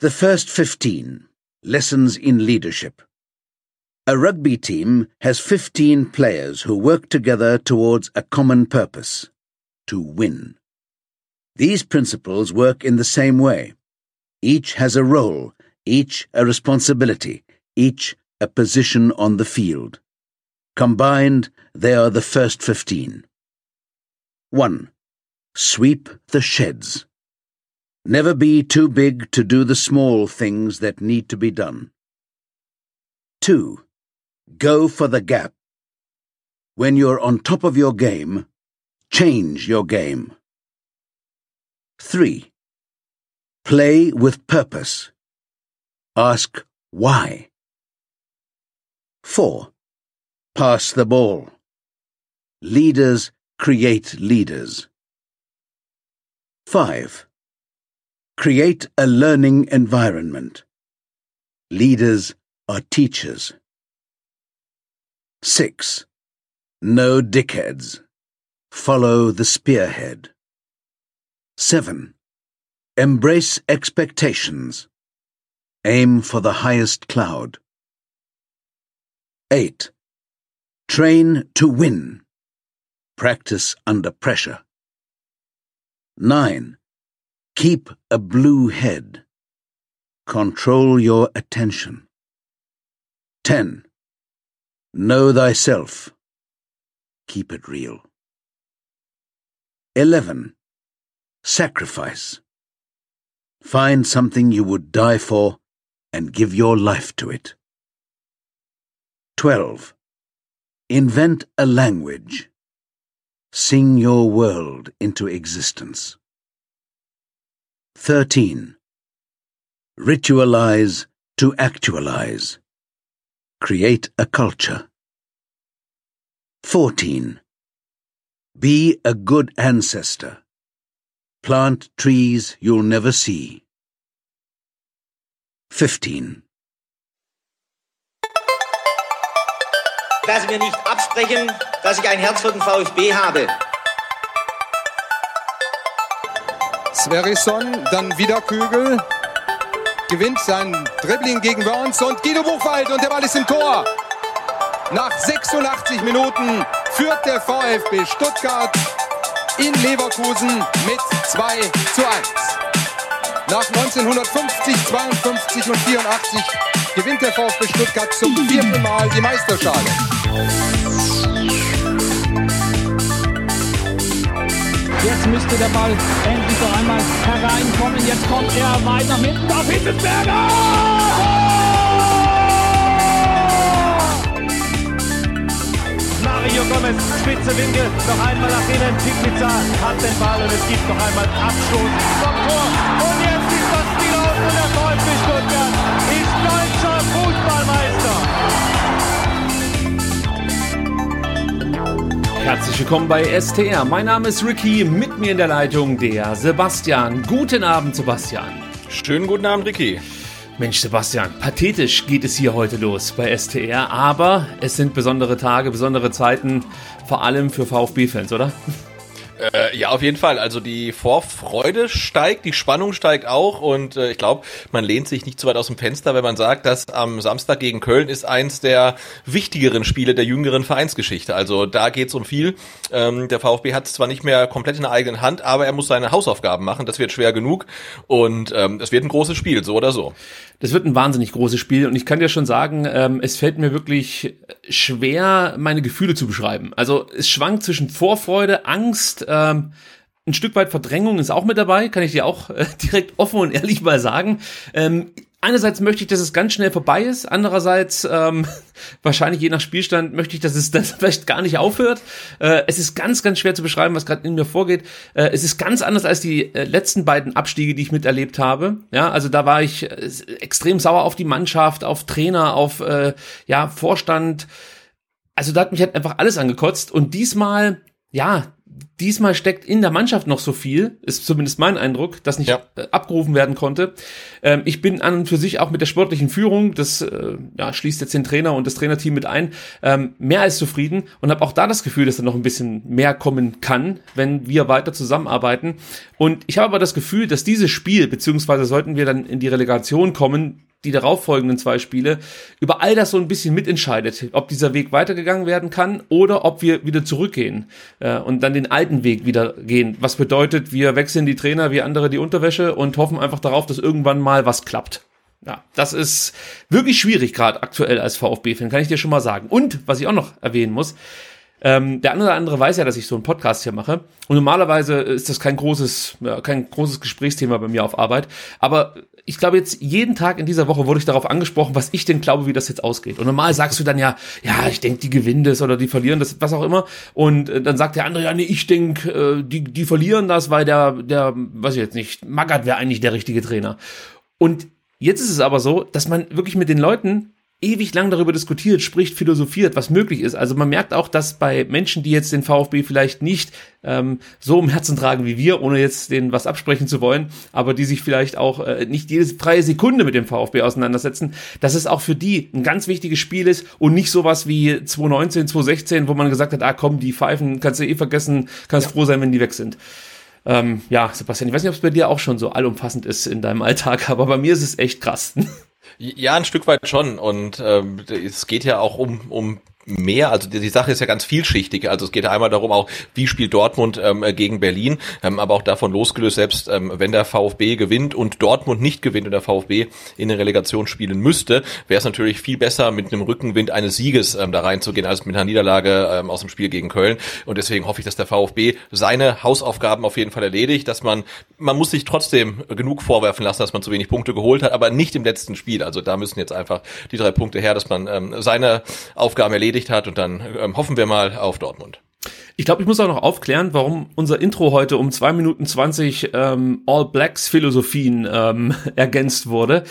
The first 15 Lessons in Leadership. A rugby team has 15 players who work together towards a common purpose to win. These principles work in the same way. Each has a role, each a responsibility, each a position on the field. Combined, they are the first 15. 1. Sweep the sheds. Never be too big to do the small things that need to be done. 2. Go for the gap. When you're on top of your game, change your game. 3. Play with purpose. Ask why. 4. Pass the ball. Leaders create leaders. 5. Create a learning environment. Leaders are teachers. 6. No dickheads. Follow the spearhead. 7. Embrace expectations. Aim for the highest cloud. 8. Train to win. Practice under pressure. 9. Keep a blue head. Control your attention. 10. Know thyself. Keep it real. 11. Sacrifice. Find something you would die for and give your life to it. 12. Invent a language. Sing your world into existence. 13. Ritualize to actualize. Create a culture. 14. Be a good ancestor. Plant trees you'll never see. 15. Lassen wir nicht absprechen, dass ich ein Herz für den VfB habe. Sverrisson, dann wieder Kügel. Gewinnt sein Dribbling gegen Burns und Guido Buchwald und der Ball ist im Tor. Nach 86 Minuten führt der VfB Stuttgart in Leverkusen mit 2 zu 1. Nach 1950, 52 und 84 gewinnt der VfB Stuttgart zum vierten Mal die Meisterschale. Jetzt müsste der Ball endlich noch einmal hereinkommen. Jetzt kommt er weit nach hinten auf Hitzelsberger! Mario Gomez, spitze Winkel, noch einmal nach innen. Pizza hat den Ball und es gibt noch einmal Abstoß vom Tor. Und jetzt ist das Spiel aus und der VfB Stuttgart Herzlich willkommen bei STR. Mein Name ist Ricky, mit mir in der Leitung der Sebastian. Guten Abend, Sebastian. Schönen guten Abend, Ricky. Mensch, Sebastian, pathetisch geht es hier heute los bei STR, aber es sind besondere Tage, besondere Zeiten, vor allem für VfB-Fans, oder? Äh, ja, auf jeden Fall. Also die Vorfreude steigt, die Spannung steigt auch und äh, ich glaube, man lehnt sich nicht zu weit aus dem Fenster, wenn man sagt, dass am Samstag gegen Köln ist eins der wichtigeren Spiele der jüngeren Vereinsgeschichte. Also da geht's um viel. Ähm, der VfB hat es zwar nicht mehr komplett in der eigenen Hand, aber er muss seine Hausaufgaben machen. Das wird schwer genug und ähm, es wird ein großes Spiel, so oder so. Das wird ein wahnsinnig großes Spiel und ich kann dir schon sagen, ähm, es fällt mir wirklich schwer, meine Gefühle zu beschreiben. Also es schwankt zwischen Vorfreude, Angst, ähm, ein Stück weit Verdrängung ist auch mit dabei, kann ich dir auch äh, direkt offen und ehrlich mal sagen. Ähm, einerseits möchte ich, dass es ganz schnell vorbei ist, andererseits ähm, wahrscheinlich je nach Spielstand möchte ich, dass es dann vielleicht gar nicht aufhört. Äh, es ist ganz, ganz schwer zu beschreiben, was gerade in mir vorgeht. Äh, es ist ganz anders als die äh, letzten beiden Abstiege, die ich miterlebt habe. Ja, also da war ich äh, extrem sauer auf die Mannschaft, auf Trainer, auf äh, ja Vorstand. Also da hat mich halt einfach alles angekotzt und diesmal ja, diesmal steckt in der Mannschaft noch so viel, ist zumindest mein Eindruck, dass nicht ja. Äh, abgerufen werden konnte. Ähm, ich bin an und für sich auch mit der sportlichen Führung, das äh, ja, schließt jetzt den Trainer und das Trainerteam mit ein, ähm, mehr als zufrieden und habe auch da das Gefühl, dass da noch ein bisschen mehr kommen kann, wenn wir weiter zusammenarbeiten. Und ich habe aber das Gefühl, dass dieses Spiel, beziehungsweise sollten wir dann in die Relegation kommen, die darauffolgenden zwei Spiele über all das so ein bisschen mitentscheidet, ob dieser Weg weitergegangen werden kann oder ob wir wieder zurückgehen äh, und dann den alten Weg wieder gehen. Was bedeutet, wir wechseln die Trainer wie andere die Unterwäsche und hoffen einfach darauf, dass irgendwann mal was klappt. Ja, das ist wirklich schwierig gerade aktuell als VfB-Fan, kann ich dir schon mal sagen. Und was ich auch noch erwähnen muss, ähm, der andere andere weiß ja, dass ich so einen Podcast hier mache. Und normalerweise ist das kein großes, kein großes Gesprächsthema bei mir auf Arbeit. Aber ich glaube jetzt jeden Tag in dieser Woche wurde ich darauf angesprochen, was ich denn glaube, wie das jetzt ausgeht. Und normal sagst du dann ja, ja, ich denke, die gewinnen das oder die verlieren das, was auch immer. Und äh, dann sagt der andere, ja, nee, ich denke, äh, die, die verlieren das, weil der, der, weiß ich jetzt nicht, Magath wäre eigentlich der richtige Trainer. Und jetzt ist es aber so, dass man wirklich mit den Leuten ewig lang darüber diskutiert, spricht, philosophiert, was möglich ist. Also man merkt auch, dass bei Menschen, die jetzt den VfB vielleicht nicht ähm, so im Herzen tragen wie wir, ohne jetzt denen was absprechen zu wollen, aber die sich vielleicht auch äh, nicht jede freie Sekunde mit dem VfB auseinandersetzen, dass es auch für die ein ganz wichtiges Spiel ist und nicht sowas wie 2019, 2016, wo man gesagt hat, ah komm, die Pfeifen kannst du eh vergessen, kannst ja. froh sein, wenn die weg sind. Ähm, ja, Sebastian, ich weiß nicht, ob es bei dir auch schon so allumfassend ist in deinem Alltag, aber bei mir ist es echt krass. Ja, ein Stück weit schon. Und ähm, es geht ja auch um, um mehr. Also die, die, Sache ist ja ganz vielschichtig. Also es geht einmal darum auch, wie spielt Dortmund ähm, gegen Berlin, ähm, aber auch davon losgelöst, selbst ähm, wenn der VfB gewinnt und Dortmund nicht gewinnt und der VfB in der Relegation spielen müsste, wäre es natürlich viel besser, mit einem Rückenwind eines Sieges ähm, da reinzugehen, als mit einer Niederlage ähm, aus dem Spiel gegen Köln. Und deswegen hoffe ich, dass der VfB seine Hausaufgaben auf jeden Fall erledigt, dass man, man muss sich trotzdem genug vorwerfen lassen, dass man zu wenig Punkte geholt hat, aber nicht im letzten Spiel. Also da müssen jetzt einfach die drei Punkte her, dass man ähm, seine Aufgaben erledigt erledigt hat und dann ähm, hoffen wir mal auf Dortmund. Ich glaube, ich muss auch noch aufklären, warum unser Intro heute um zwei Minuten zwanzig ähm, All Blacks Philosophien ähm, ergänzt wurde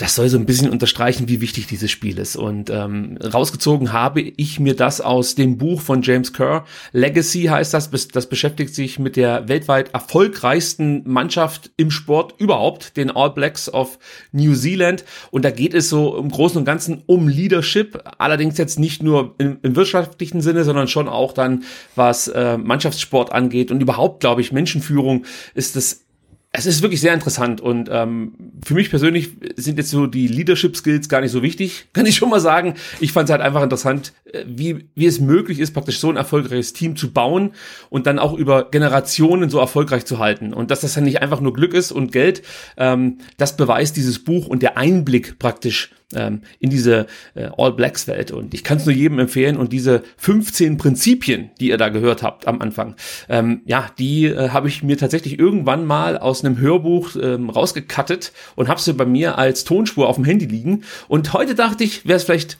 das soll so ein bisschen unterstreichen, wie wichtig dieses Spiel ist. Und ähm, rausgezogen habe ich mir das aus dem Buch von James Kerr. Legacy heißt das, das beschäftigt sich mit der weltweit erfolgreichsten Mannschaft im Sport überhaupt, den All Blacks of New Zealand. Und da geht es so im Großen und Ganzen um Leadership, allerdings jetzt nicht nur im, im wirtschaftlichen Sinne, sondern schon auch dann, was äh, Mannschaftssport angeht. Und überhaupt, glaube ich, Menschenführung ist das es ist wirklich sehr interessant und ähm, für mich persönlich sind jetzt so die Leadership Skills gar nicht so wichtig, kann ich schon mal sagen. Ich fand es halt einfach interessant, äh, wie, wie es möglich ist, praktisch so ein erfolgreiches Team zu bauen und dann auch über Generationen so erfolgreich zu halten. Und dass das dann nicht einfach nur Glück ist und Geld, ähm, das beweist dieses Buch und der Einblick praktisch ähm, in diese äh, All Blacks Welt. Und ich kann es nur jedem empfehlen. Und diese 15 Prinzipien, die ihr da gehört habt am Anfang, ähm, ja, die äh, habe ich mir tatsächlich irgendwann mal aus einem Hörbuch ähm, rausgekattet und habe sie bei mir als Tonspur auf dem Handy liegen. Und heute dachte ich, wäre es vielleicht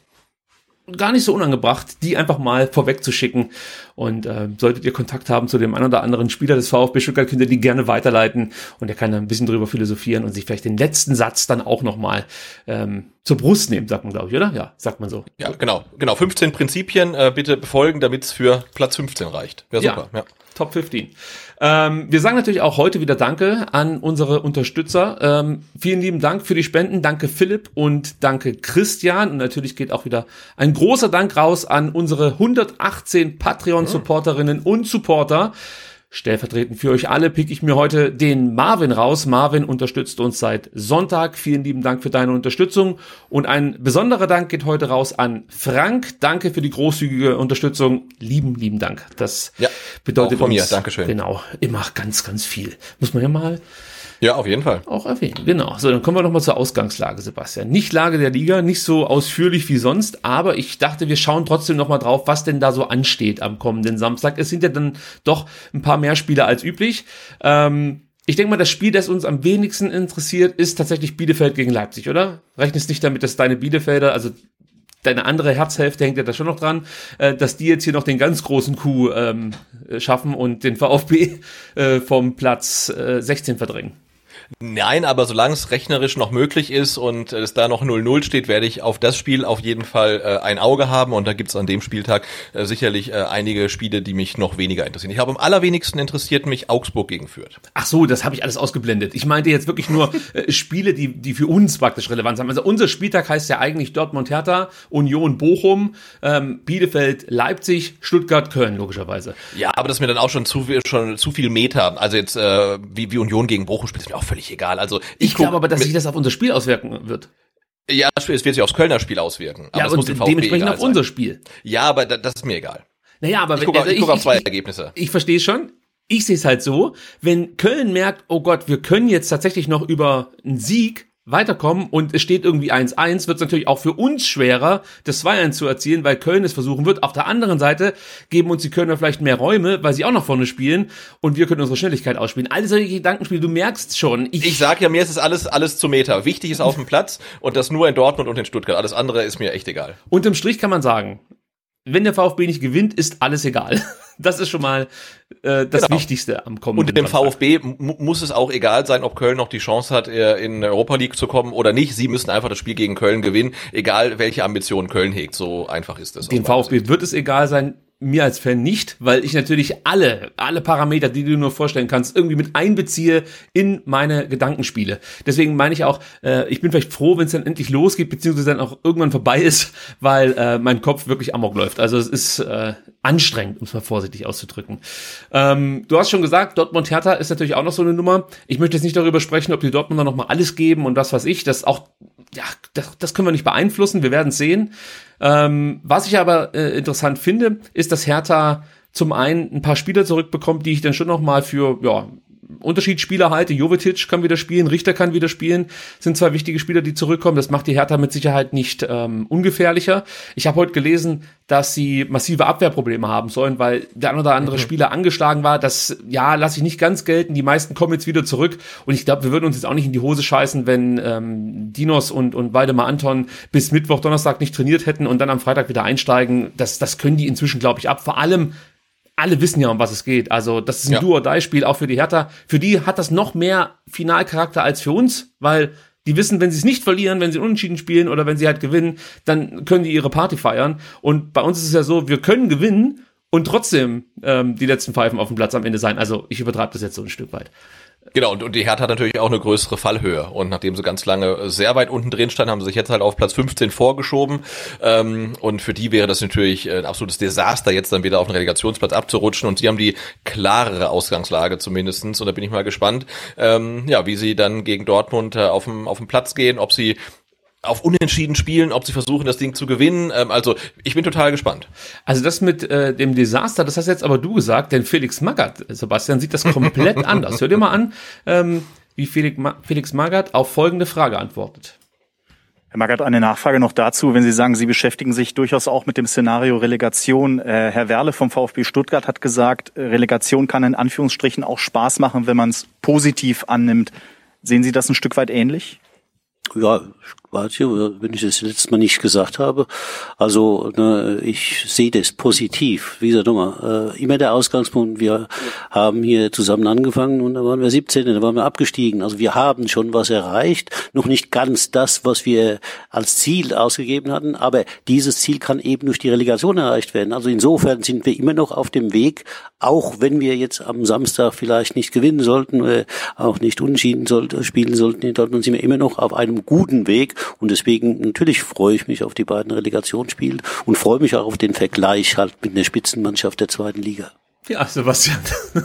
gar nicht so unangebracht, die einfach mal vorweg zu schicken. Und äh, solltet ihr Kontakt haben zu dem einen oder anderen Spieler des VfB Stuttgart, könnt ihr die gerne weiterleiten und er kann da ein bisschen drüber philosophieren und sich vielleicht den letzten Satz dann auch nochmal ähm, zur Brust nehmen, sagt man, glaube ich, oder? Ja, sagt man so. Ja, genau. Genau. 15 Prinzipien äh, bitte befolgen, damit es für Platz 15 reicht. Wäre super. Ja, ja. Top 15. Ähm, wir sagen natürlich auch heute wieder Danke an unsere Unterstützer. Ähm, vielen lieben Dank für die Spenden. Danke Philipp und danke Christian. Und natürlich geht auch wieder ein großer Dank raus an unsere 118 Patreon-Supporterinnen und Supporter. Stellvertretend für euch alle pick ich mir heute den Marvin raus. Marvin unterstützt uns seit Sonntag. Vielen lieben Dank für deine Unterstützung. Und ein besonderer Dank geht heute raus an Frank. Danke für die großzügige Unterstützung. Lieben, lieben Dank. Das ja, bedeutet von uns, mir. Dankeschön. Genau, immer ganz, ganz viel. Muss man ja mal ja, auf jeden Fall. Auch erwähnen, genau. So, dann kommen wir nochmal zur Ausgangslage, Sebastian. Nicht Lage der Liga, nicht so ausführlich wie sonst, aber ich dachte, wir schauen trotzdem nochmal drauf, was denn da so ansteht am kommenden Samstag. Es sind ja dann doch ein paar mehr Spiele als üblich. Ähm, ich denke mal, das Spiel, das uns am wenigsten interessiert, ist tatsächlich Bielefeld gegen Leipzig, oder? Rechnest nicht damit, dass deine Bielefelder, also deine andere Herzhälfte hängt ja da schon noch dran, äh, dass die jetzt hier noch den ganz großen Coup ähm, schaffen und den VfB äh, vom Platz äh, 16 verdrängen. Nein, aber solange es rechnerisch noch möglich ist und es da noch 0-0 steht, werde ich auf das Spiel auf jeden Fall äh, ein Auge haben und da gibt es an dem Spieltag äh, sicherlich äh, einige Spiele, die mich noch weniger interessieren. Ich habe am allerwenigsten interessiert mich Augsburg gegen Fürth. Ach so, das habe ich alles ausgeblendet. Ich meinte jetzt wirklich nur äh, Spiele, die, die für uns praktisch relevant sind. Also unser Spieltag heißt ja eigentlich Dortmund Hertha, Union Bochum, ähm, Bielefeld Leipzig, Stuttgart Köln logischerweise. Ja, aber das ist mir dann auch schon zu viel, schon zu viel Meter. Also jetzt äh, wie, wie Union gegen Bochum spielt, ist mir auch völlig egal. Also ich, ich glaube aber, dass sich das auf unser Spiel auswirken wird. Ja, es wird sich aufs Kölner Spiel auswirken. Aber ja, es muss dementsprechend auf unser Spiel. Ja, aber das ist mir egal. Naja, aber ich gucke also guck auf zwei Ergebnisse. Ich, ich verstehe schon. Ich sehe es halt so, wenn Köln merkt, oh Gott, wir können jetzt tatsächlich noch über einen Sieg weiterkommen und es steht irgendwie 1-1, wird es natürlich auch für uns schwerer, das 2-1 zu erzielen, weil Köln es versuchen wird. Auf der anderen Seite geben uns die Kölner vielleicht mehr Räume, weil sie auch noch vorne spielen und wir können unsere Schnelligkeit ausspielen. All solche Gedankenspiele, du merkst schon. Ich, ich sag ja, mir ist es alles, alles zu Meter. Wichtig ist auf dem Platz und das nur in Dortmund und in Stuttgart. Alles andere ist mir echt egal. Unterm Strich kann man sagen, wenn der VfB nicht gewinnt, ist alles egal. Das ist schon mal äh, das genau. Wichtigste am kommenden Und dem VfB muss es auch egal sein, ob Köln noch die Chance hat, äh, in Europa League zu kommen oder nicht. Sie müssen einfach das Spiel gegen Köln gewinnen, egal welche Ambitionen Köln hegt. So einfach ist es. Dem VfB wird es egal sein, mir als Fan nicht, weil ich natürlich alle, alle Parameter, die du nur vorstellen kannst, irgendwie mit einbeziehe in meine Gedankenspiele. Deswegen meine ich auch, äh, ich bin vielleicht froh, wenn es dann endlich losgeht, beziehungsweise dann auch irgendwann vorbei ist, weil äh, mein Kopf wirklich amok läuft. Also es ist äh, anstrengend, um es mal vorsichtig auszudrücken. Ähm, du hast schon gesagt, Dortmund Hertha ist natürlich auch noch so eine Nummer. Ich möchte jetzt nicht darüber sprechen, ob die Dortmunder noch mal alles geben und was weiß ich. Das auch, ja, das, das können wir nicht beeinflussen. Wir werden sehen. Ähm, was ich aber äh, interessant finde, ist, dass Hertha zum einen ein paar Spieler zurückbekommt, die ich dann schon noch mal für ja, Unterschiedsspieler halte. Jovetic kann wieder spielen, Richter kann wieder spielen. Sind zwei wichtige Spieler, die zurückkommen. Das macht die Hertha mit Sicherheit nicht ähm, ungefährlicher. Ich habe heute gelesen, dass sie massive Abwehrprobleme haben sollen, weil der ein oder andere mhm. Spieler angeschlagen war. Das, ja, lasse ich nicht ganz gelten. Die meisten kommen jetzt wieder zurück. Und ich glaube, wir würden uns jetzt auch nicht in die Hose scheißen, wenn ähm, Dinos und, und Waldemar Anton bis Mittwoch, Donnerstag nicht trainiert hätten und dann am Freitag wieder einsteigen. Das, das können die inzwischen, glaube ich, ab. Vor allem, alle wissen ja, um was es geht. Also das ist ein ja. Do-or-Die-Spiel, auch für die Hertha. Für die hat das noch mehr Finalcharakter als für uns, weil die wissen, wenn sie es nicht verlieren, wenn sie unentschieden spielen oder wenn sie halt gewinnen, dann können die ihre Party feiern. Und bei uns ist es ja so, wir können gewinnen und trotzdem ähm, die letzten Pfeifen auf dem Platz am Ende sein. Also ich übertreibe das jetzt so ein Stück weit. Genau, und, und die Hertha hat natürlich auch eine größere Fallhöhe. Und nachdem sie ganz lange sehr weit unten drin standen, haben sie sich jetzt halt auf Platz 15 vorgeschoben. Ähm, und für die wäre das natürlich ein absolutes Desaster, jetzt dann wieder auf den Relegationsplatz abzurutschen. Und sie haben die klarere Ausgangslage zumindestens. Und da bin ich mal gespannt, ähm, ja, wie sie dann gegen Dortmund äh, auf, dem, auf dem Platz gehen, ob sie auf Unentschieden spielen, ob sie versuchen, das Ding zu gewinnen. Ähm, also ich bin total gespannt. Also das mit äh, dem Desaster, das hast jetzt aber du gesagt, denn Felix Magath, Sebastian, sieht das komplett anders. Hör dir mal an, ähm, wie Felix, Ma Felix Magath auf folgende Frage antwortet. Herr Magath, eine Nachfrage noch dazu. Wenn Sie sagen, Sie beschäftigen sich durchaus auch mit dem Szenario Relegation. Äh, Herr Werle vom VfB Stuttgart hat gesagt, Relegation kann in Anführungsstrichen auch Spaß machen, wenn man es positiv annimmt. Sehen Sie das ein Stück weit ähnlich? Ja, warte, wenn ich das letztes Mal nicht gesagt habe. Also ne, ich sehe das positiv. Wie gesagt, nochmal, äh, immer der Ausgangspunkt. Wir haben hier zusammen angefangen und da waren wir 17, da waren wir abgestiegen. Also wir haben schon was erreicht. Noch nicht ganz das, was wir als Ziel ausgegeben hatten, aber dieses Ziel kann eben durch die Relegation erreicht werden. Also insofern sind wir immer noch auf dem Weg, auch wenn wir jetzt am Samstag vielleicht nicht gewinnen sollten, äh, auch nicht unschieden sollten, spielen sollten in Dortmund, sind wir immer noch auf einem guten Weg und deswegen natürlich freue ich mich auf die beiden Relegationsspiele und freue mich auch auf den Vergleich halt mit der Spitzenmannschaft der zweiten Liga. Ja, Sebastian.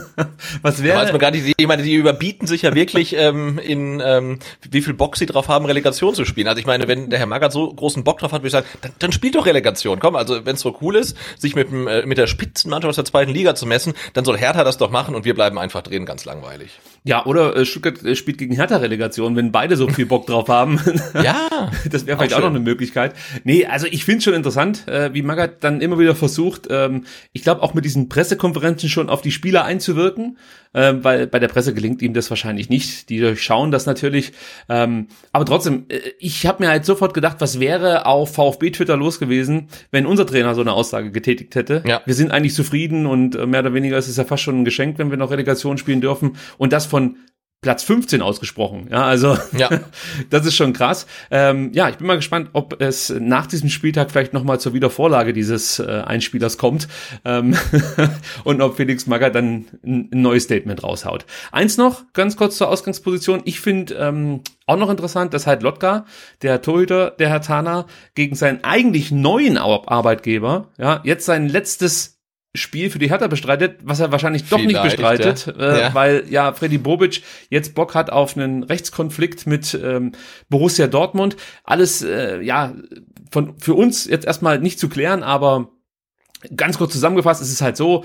Was wäre? Weiß man gar nicht, ich meine, die überbieten sich ja wirklich ähm, in ähm, wie viel Bock sie drauf haben, Relegation zu spielen. Also ich meine, wenn der Herr Magath so großen Bock drauf hat, würde ich sagen, dann, dann spielt doch Relegation. Komm, also wenn es so cool ist, sich mit, dem, äh, mit der Spitzenmannschaft aus der zweiten Liga zu messen, dann soll Hertha das doch machen und wir bleiben einfach drin, ganz langweilig. Ja, oder äh, Stuttgart äh, spielt gegen Hertha-Relegation, wenn beide so viel Bock drauf haben. ja. Das wäre vielleicht auch, auch, noch eine Möglichkeit. Nee, also ich finde schon interessant, äh, wie Magath dann immer wieder versucht, ähm, ich glaube auch mit diesen Pressekonferenzen schon auf die Spieler einzuwirken äh, weil bei der Presse gelingt ihm das wahrscheinlich nicht. Die durchschauen das natürlich. Ähm, aber trotzdem, äh, ich habe mir halt sofort gedacht, was wäre auf VfB Twitter los gewesen, wenn unser Trainer so eine Aussage getätigt hätte. Ja. Wir sind eigentlich zufrieden und äh, mehr oder weniger ist es ja fast schon ein Geschenk, wenn wir noch Relegation spielen dürfen. Und das von Platz 15 ausgesprochen. Ja, also ja. das ist schon krass. Ähm, ja, ich bin mal gespannt, ob es nach diesem Spieltag vielleicht nochmal zur Wiedervorlage dieses äh, Einspielers kommt ähm, und ob Felix Magath dann ein, ein, neues Statement raushaut. Eins noch, ganz kurz zur Ausgangsposition. Ich finde ähm, auch noch interessant, dass halt Lotka, der Torhüter der Herr Tana, gegen seinen eigentlich neuen Arbeitgeber, ja, jetzt sein letztes Spiel für die Hertha bestreitet, was er wahrscheinlich doch Vielleicht, nicht bestreitet, ja. Äh, ja. weil ja Freddy Bobic jetzt Bock hat auf einen Rechtskonflikt mit ähm, Borussia Dortmund. Alles äh, ja von für uns jetzt erstmal nicht zu klären, aber ganz kurz zusammengefasst ist es halt so: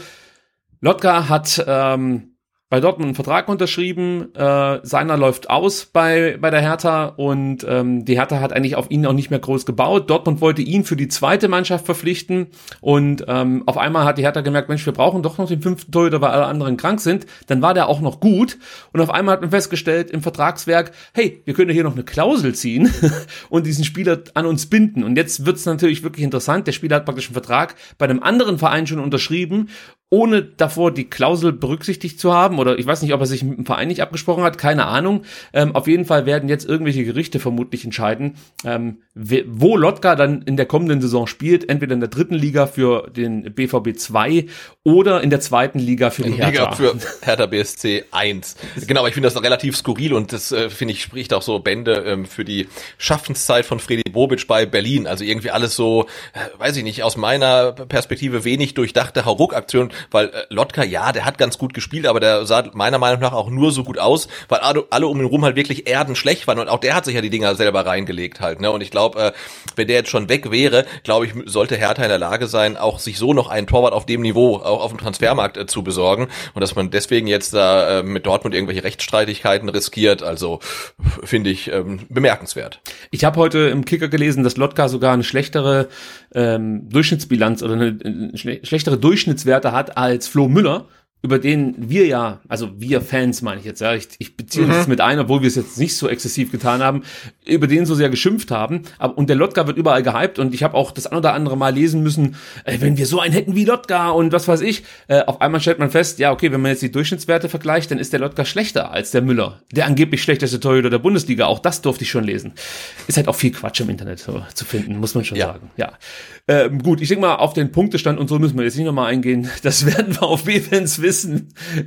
Lotka hat ähm, bei Dortmund einen Vertrag unterschrieben, äh, seiner läuft aus bei, bei der Hertha und ähm, die Hertha hat eigentlich auf ihn auch nicht mehr groß gebaut. Dortmund wollte ihn für die zweite Mannschaft verpflichten und ähm, auf einmal hat die Hertha gemerkt, Mensch, wir brauchen doch noch den fünften Torhüter, weil alle anderen krank sind. Dann war der auch noch gut und auf einmal hat man festgestellt im Vertragswerk, hey, wir können hier noch eine Klausel ziehen und diesen Spieler an uns binden. Und jetzt wird's natürlich wirklich interessant. Der Spieler hat praktisch einen Vertrag bei einem anderen Verein schon unterschrieben ohne davor die Klausel berücksichtigt zu haben, oder ich weiß nicht, ob er sich mit dem Verein nicht abgesprochen hat, keine Ahnung. Ähm, auf jeden Fall werden jetzt irgendwelche Gerichte vermutlich entscheiden, ähm, wo Lotka dann in der kommenden Saison spielt, entweder in der dritten Liga für den BVB 2 oder in der zweiten Liga für die Hertha. Liga für Hertha BSC 1. Genau, aber ich finde das relativ skurril und das äh, finde ich spricht auch so Bände ähm, für die Schaffenszeit von Freddy Bobic bei Berlin. Also irgendwie alles so, äh, weiß ich nicht, aus meiner Perspektive wenig durchdachte Hauruck-Aktion, weil äh, Lotka, ja, der hat ganz gut gespielt, aber der sah meiner Meinung nach auch nur so gut aus, weil alle, um ihn rum halt wirklich erdenschlecht waren und auch der hat sich ja die Dinger selber reingelegt halt. Ne? Und ich glaube, glaube, äh, wenn der jetzt schon weg wäre, glaube ich, sollte Hertha in der Lage sein, auch sich so noch einen Torwart auf dem Niveau auch auf dem Transfermarkt äh, zu besorgen und dass man deswegen jetzt da äh, mit Dortmund irgendwelche Rechtsstreitigkeiten riskiert, also finde ich ähm, bemerkenswert. Ich habe heute im Kicker gelesen, dass Lotka sogar eine schlechtere ähm, Durchschnittsbilanz oder eine, eine schlechtere Durchschnittswerte hat als Flo Müller über den wir ja, also wir Fans meine ich jetzt, ja, ich, ich beziehe mhm. das mit ein, obwohl wir es jetzt nicht so exzessiv getan haben, über den so sehr geschimpft haben. Aber und der Lotka wird überall gehypt und ich habe auch das ein oder andere Mal lesen müssen, äh, wenn wir so einen hätten wie Lotka und was weiß ich, äh, auf einmal stellt man fest, ja okay, wenn man jetzt die Durchschnittswerte vergleicht, dann ist der Lotka schlechter als der Müller, der angeblich schlechteste Torhüter der Bundesliga. Auch das durfte ich schon lesen. Ist halt auch viel Quatsch im Internet so, zu finden, muss man schon ja. sagen. Ja, ähm, gut, ich denke mal auf den Punktestand und so müssen wir jetzt nicht nochmal eingehen. Das werden wir auf B-Fans wissen,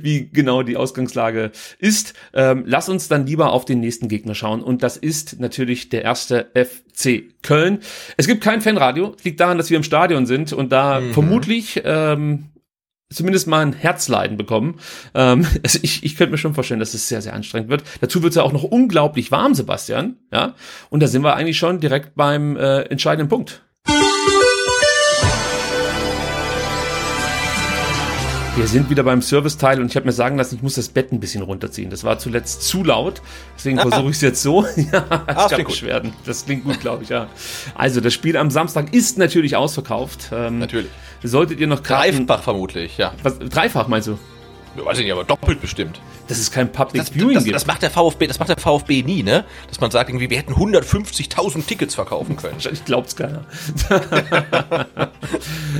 wie genau die Ausgangslage ist. Ähm, lass uns dann lieber auf den nächsten Gegner schauen. Und das ist natürlich der erste FC Köln. Es gibt kein Fanradio. Liegt daran, dass wir im Stadion sind und da mhm. vermutlich ähm, zumindest mal ein Herzleiden bekommen. Ähm, also ich, ich könnte mir schon vorstellen, dass es sehr, sehr anstrengend wird. Dazu wird es ja auch noch unglaublich warm, Sebastian. Ja, und da sind wir eigentlich schon direkt beim äh, entscheidenden Punkt. Wir sind wieder beim Serviceteil und ich habe mir sagen lassen, ich muss das Bett ein bisschen runterziehen. Das war zuletzt zu laut, deswegen versuche ich es jetzt so. ja, ah, ich kann werden. Das klingt gut, glaube ich, ja. Also, das Spiel am Samstag ist natürlich ausverkauft. Ähm, natürlich. Solltet ihr noch Karten... Dreifach vermutlich, ja. Was, dreifach meinst du? Weiß ich nicht, aber doppelt bestimmt. Das ist kein Public das, Viewing. Das, das, das, macht der VfB, das macht der VfB nie, ne? Dass man sagt irgendwie, wir hätten 150.000 Tickets verkaufen können. Wahrscheinlich glaubt's keiner.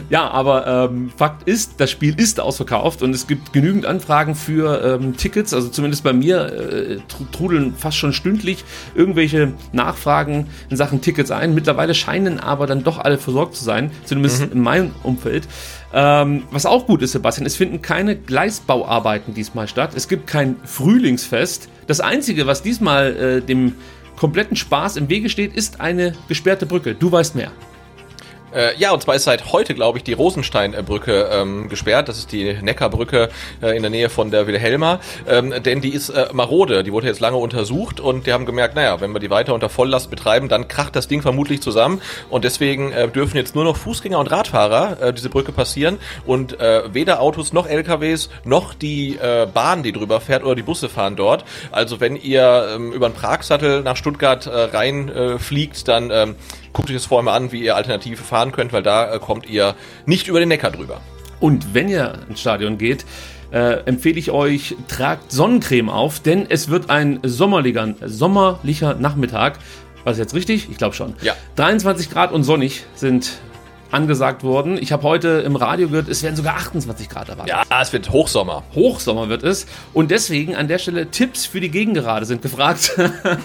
ja, aber ähm, Fakt ist, das Spiel ist ausverkauft und es gibt genügend Anfragen für ähm, Tickets. Also zumindest bei mir äh, trudeln fast schon stündlich irgendwelche Nachfragen in Sachen Tickets ein. Mittlerweile scheinen aber dann doch alle versorgt zu sein, zumindest mhm. in meinem Umfeld. Ähm, was auch gut ist, Sebastian, es finden keine Gleisbauarbeiten diesmal statt. Es gibt kein Frühlingsfest. Das Einzige, was diesmal äh, dem kompletten Spaß im Wege steht, ist eine gesperrte Brücke. Du weißt mehr. Äh, ja, und zwar ist seit heute, glaube ich, die Rosensteinbrücke ähm, gesperrt. Das ist die Neckarbrücke äh, in der Nähe von der Wilhelma. Ähm, denn die ist äh, marode. Die wurde jetzt lange untersucht und die haben gemerkt, naja, wenn wir die weiter unter Volllast betreiben, dann kracht das Ding vermutlich zusammen. Und deswegen äh, dürfen jetzt nur noch Fußgänger und Radfahrer äh, diese Brücke passieren und äh, weder Autos noch LKWs noch die Bahn, die drüber fährt oder die Busse fahren dort. Also wenn ihr ähm, über den Pragsattel nach Stuttgart reinfliegt, dann ähm, guckt euch das vorher mal an, wie ihr Alternative fahren könnt, weil da äh, kommt ihr nicht über den Neckar drüber. Und wenn ihr ins Stadion geht, äh, empfehle ich euch, tragt Sonnencreme auf, denn es wird ein sommerlicher, sommerlicher Nachmittag. War das jetzt richtig? Ich glaube schon. Ja. 23 Grad und sonnig sind angesagt worden. Ich habe heute im Radio gehört, es werden sogar 28 Grad erwartet. Ja, es wird Hochsommer. Hochsommer wird es. Und deswegen an der Stelle Tipps für die Gegengerade sind gefragt.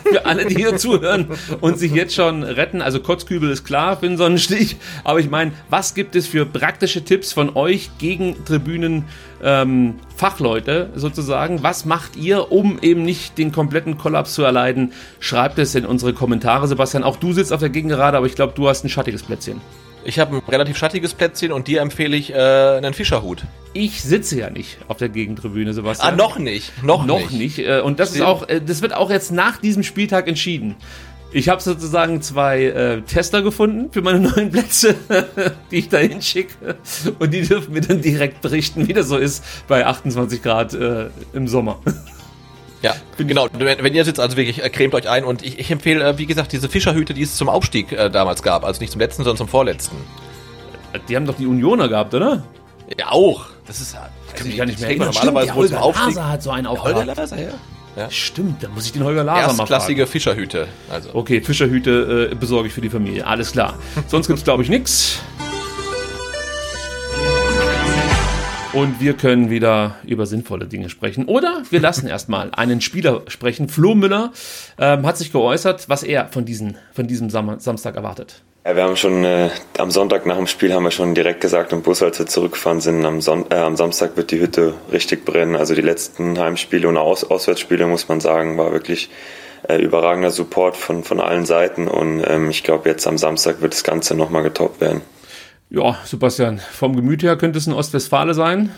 für alle, die hier zuhören und sich jetzt schon retten. Also Kotzkübel ist klar für den Sonnenstich. Aber ich meine, was gibt es für praktische Tipps von euch gegen Tribünen? Ähm, Fachleute sozusagen. Was macht ihr, um eben nicht den kompletten Kollaps zu erleiden? Schreibt es in unsere Kommentare, Sebastian. Auch du sitzt auf der Gegengerade, aber ich glaube, du hast ein schattiges Plätzchen. Ich habe ein relativ schattiges Plätzchen und dir empfehle ich äh, einen Fischerhut. Ich sitze ja nicht auf der Gegentribüne, Sebastian. Ah, noch nicht. Noch, noch nicht. nicht. Äh, und das ist auch, äh, das wird auch jetzt nach diesem Spieltag entschieden. Ich habe sozusagen zwei äh, Tester gefunden für meine neuen Plätze, die ich da hinschicke. Und die dürfen mir dann direkt berichten, wie das so ist bei 28 Grad äh, im Sommer. Ja, genau. Wenn, ihr jetzt also wirklich äh, cremt euch ein und ich, ich empfehle, äh, wie gesagt, diese Fischerhüte, die es zum Aufstieg äh, damals gab, also nicht zum letzten, sondern zum vorletzten. Die haben doch die Unioner gehabt, oder? Ja, auch. Das ist halt. Kann mich gar nicht mehr erinnern. Normalerweise wohl zum Aufstieg. Laser hat so einen auch. Holger Laser, ja. Ja. Stimmt, da muss ich den Holger Laser mal Erstklassige Fischerhüte. Also. Okay, Fischerhüte äh, besorge ich für die Familie. Alles klar. Sonst gibt's glaube ich nichts. Und wir können wieder über sinnvolle Dinge sprechen. Oder wir lassen erstmal einen Spieler sprechen. Flo Müller ähm, hat sich geäußert, was er von, diesen, von diesem Sam Samstag erwartet. Ja, wir haben schon äh, am Sonntag nach dem Spiel haben wir schon direkt gesagt im Bus, als wir zurückgefahren sind, am, Son äh, am Samstag wird die Hütte richtig brennen. Also die letzten Heimspiele und Aus Auswärtsspiele, muss man sagen, war wirklich äh, überragender Support von, von allen Seiten. Und ähm, ich glaube, jetzt am Samstag wird das Ganze nochmal getoppt werden. Ja, Sebastian, vom Gemüt her könnte es ein Ostwestfale sein.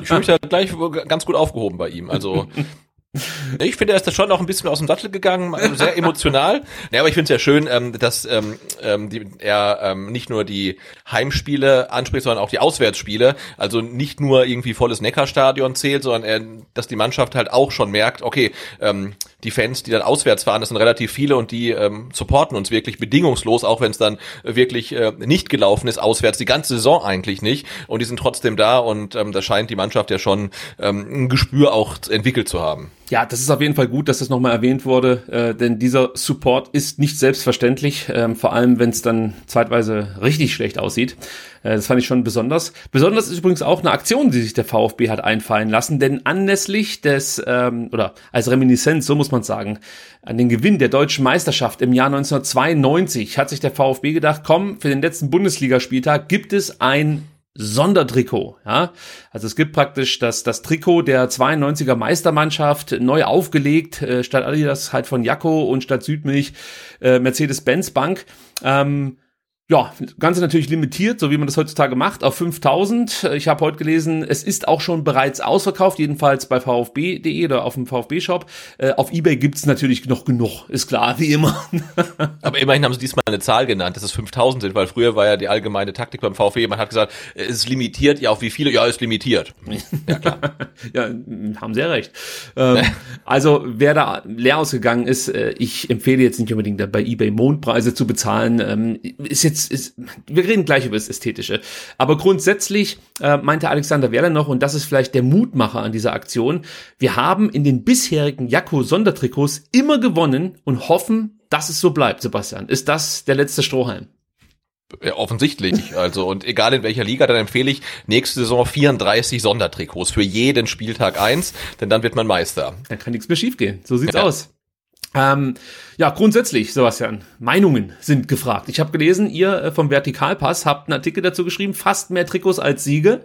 Ich fühle mich da gleich ganz gut aufgehoben bei ihm. Also ich finde, er ist da schon auch ein bisschen aus dem Sattel gegangen, sehr emotional. Ja, aber ich finde es ja schön, ähm, dass ähm, ähm, die, er ähm, nicht nur die Heimspiele anspricht, sondern auch die Auswärtsspiele. Also nicht nur irgendwie volles Neckarstadion zählt, sondern er, dass die Mannschaft halt auch schon merkt, okay, ähm, die Fans, die dann auswärts fahren, das sind relativ viele und die ähm, supporten uns wirklich bedingungslos, auch wenn es dann wirklich äh, nicht gelaufen ist, auswärts, die ganze Saison eigentlich nicht. Und die sind trotzdem da und ähm, da scheint die Mannschaft ja schon ähm, ein Gespür auch entwickelt zu haben. Ja, das ist auf jeden Fall gut, dass das nochmal erwähnt wurde, äh, denn dieser Support ist nicht selbstverständlich, ähm, vor allem wenn es dann zeitweise richtig schlecht aussieht. Äh, das fand ich schon besonders. Besonders ist übrigens auch eine Aktion, die sich der VfB hat einfallen lassen, denn anlässlich des, ähm, oder als Reminiszenz, so muss man sagen, an den Gewinn der deutschen Meisterschaft im Jahr 1992 hat sich der VfB gedacht, komm, für den letzten Bundesligaspieltag gibt es ein Sondertrikot. Ja? Also es gibt praktisch das, das Trikot der 92er Meistermannschaft neu aufgelegt, äh, statt Adidas halt von Jacko und statt Südmilch äh, Mercedes-Benz Bank. Ähm, ja, Ganze natürlich limitiert, so wie man das heutzutage macht, auf 5000. Ich habe heute gelesen, es ist auch schon bereits ausverkauft, jedenfalls bei vfb.de oder auf dem VfB-Shop. Äh, auf Ebay gibt's natürlich noch genug, ist klar, wie immer. Aber immerhin haben sie diesmal eine Zahl genannt, dass es 5000 sind, weil früher war ja die allgemeine Taktik beim VfB, man hat gesagt, es ist limitiert, ja, auf wie viele? Ja, es ist limitiert. Ja, klar. ja, haben sehr recht. Ähm, also, wer da leer ausgegangen ist, äh, ich empfehle jetzt nicht unbedingt bei Ebay Mondpreise zu bezahlen, ähm, ist jetzt jetzt ist, wir reden gleich über das Ästhetische. Aber grundsätzlich äh, meinte Alexander Werler noch, und das ist vielleicht der Mutmacher an dieser Aktion, wir haben in den bisherigen Jakko-Sondertrikots immer gewonnen und hoffen, dass es so bleibt, Sebastian. Ist das der letzte Strohhalm? Ja, offensichtlich. Also, und egal in welcher Liga, dann empfehle ich nächste Saison 34 Sondertrikots für jeden Spieltag eins, denn dann wird man Meister. Dann kann nichts mehr schiefgehen. So sieht's ja. aus. Ähm, ja, grundsätzlich, Sebastian, Meinungen sind gefragt. Ich habe gelesen, ihr äh, vom Vertikalpass habt einen Artikel dazu geschrieben, fast mehr Trikots als Siege.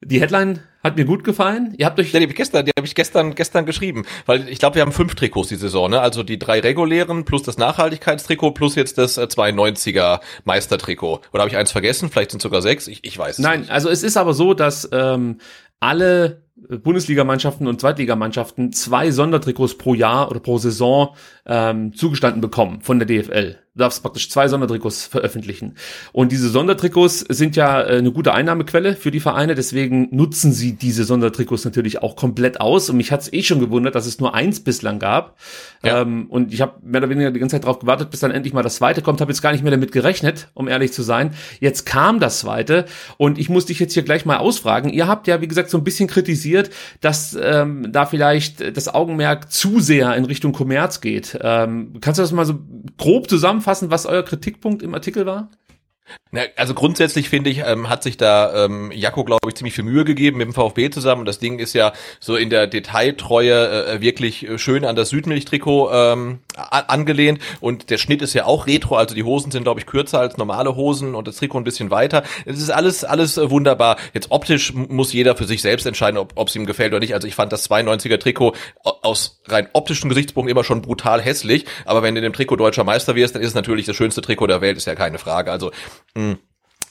Die Headline hat mir gut gefallen. Ihr habt euch ja, die habe ich gestern, die habe ich gestern gestern geschrieben, weil ich glaube, wir haben fünf Trikots die Saison, ne? Also die drei regulären plus das Nachhaltigkeitstrikot plus jetzt das 92er äh, Meistertrikot. Oder habe ich eins vergessen? Vielleicht sind sogar sechs. Ich, ich weiß. Nein, nicht. also es ist aber so, dass ähm, alle Bundesligamannschaften und Zweitligamannschaften zwei Sondertrikots pro Jahr oder pro Saison ähm, zugestanden bekommen von der DFL. Du darfst praktisch zwei Sondertrikots veröffentlichen. Und diese Sondertrikots sind ja äh, eine gute Einnahmequelle für die Vereine, deswegen nutzen sie diese Sondertrikots natürlich auch komplett aus. Und mich hat es eh schon gewundert, dass es nur eins bislang gab. Ja. Ähm, und ich habe mehr oder weniger die ganze Zeit darauf gewartet, bis dann endlich mal das zweite kommt. Habe jetzt gar nicht mehr damit gerechnet, um ehrlich zu sein. Jetzt kam das zweite und ich muss dich jetzt hier gleich mal ausfragen. Ihr habt ja, wie gesagt, so ein bisschen kritisiert, dass ähm, da vielleicht das Augenmerk zu sehr in Richtung Kommerz geht. Ähm, kannst du das mal so grob zusammenfassen, was euer Kritikpunkt im Artikel war? Na, also grundsätzlich finde ich, ähm, hat sich da ähm, Jakko, glaube ich, ziemlich viel Mühe gegeben mit dem VfB zusammen. Und das Ding ist ja so in der Detailtreue äh, wirklich schön an das Südmilch-Trikot ähm, angelehnt. Und der Schnitt ist ja auch retro, also die Hosen sind, glaube ich, kürzer als normale Hosen und das Trikot ein bisschen weiter. Es ist alles, alles äh, wunderbar. Jetzt optisch muss jeder für sich selbst entscheiden, ob es ihm gefällt oder nicht. Also ich fand das 92er Trikot aus rein optischen Gesichtspunkten immer schon brutal hässlich. Aber wenn du in dem Trikot deutscher Meister wirst, dann ist es natürlich das schönste Trikot der Welt, ist ja keine Frage. Also Mm.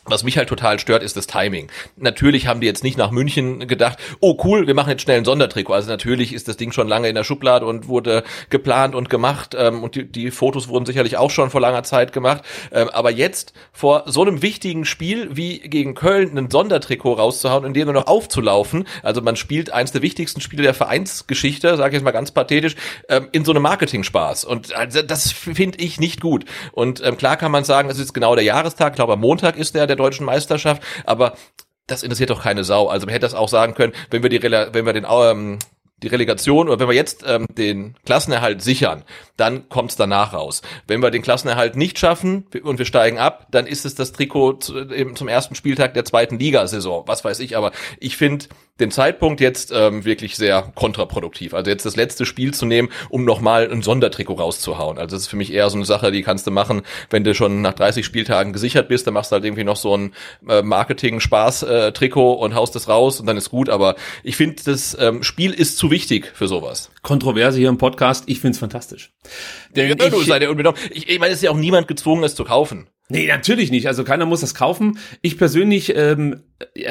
Was mich halt total stört, ist das Timing. Natürlich haben die jetzt nicht nach München gedacht, oh cool, wir machen jetzt schnell ein Sondertrikot. Also natürlich ist das Ding schon lange in der Schublade und wurde geplant und gemacht. Ähm, und die, die Fotos wurden sicherlich auch schon vor langer Zeit gemacht. Ähm, aber jetzt vor so einem wichtigen Spiel wie gegen Köln ein Sondertrikot rauszuhauen, in dem noch aufzulaufen. Also man spielt eins der wichtigsten Spiele der Vereinsgeschichte, sage ich jetzt mal ganz pathetisch, ähm, in so einem Marketing-Spaß. Und also das finde ich nicht gut. Und ähm, klar kann man sagen, es ist genau der Jahrestag. Ich glaube, am Montag ist der, der deutschen Meisterschaft, aber das interessiert doch keine Sau. Also man hätte das auch sagen können, wenn wir die wenn wir den ähm, die Relegation oder wenn wir jetzt ähm, den Klassenerhalt sichern, dann kommt's danach raus. Wenn wir den Klassenerhalt nicht schaffen und wir steigen ab, dann ist es das Trikot zu, eben zum ersten Spieltag der zweiten Ligasaison. Was weiß ich, aber ich finde den Zeitpunkt jetzt ähm, wirklich sehr kontraproduktiv. Also jetzt das letzte Spiel zu nehmen, um nochmal ein Sondertrikot rauszuhauen. Also das ist für mich eher so eine Sache, die kannst du machen, wenn du schon nach 30 Spieltagen gesichert bist, dann machst du halt irgendwie noch so ein äh, Marketing-Spaß-Trikot äh, und haust es raus und dann ist gut. Aber ich finde, das ähm, Spiel ist zu wichtig für sowas. Kontroverse hier im Podcast, ich find's fantastisch. Ja, ich, sei der ich, ich meine, es ist ja auch niemand gezwungen, es zu kaufen. Nee, natürlich nicht. Also keiner muss das kaufen. Ich persönlich ähm,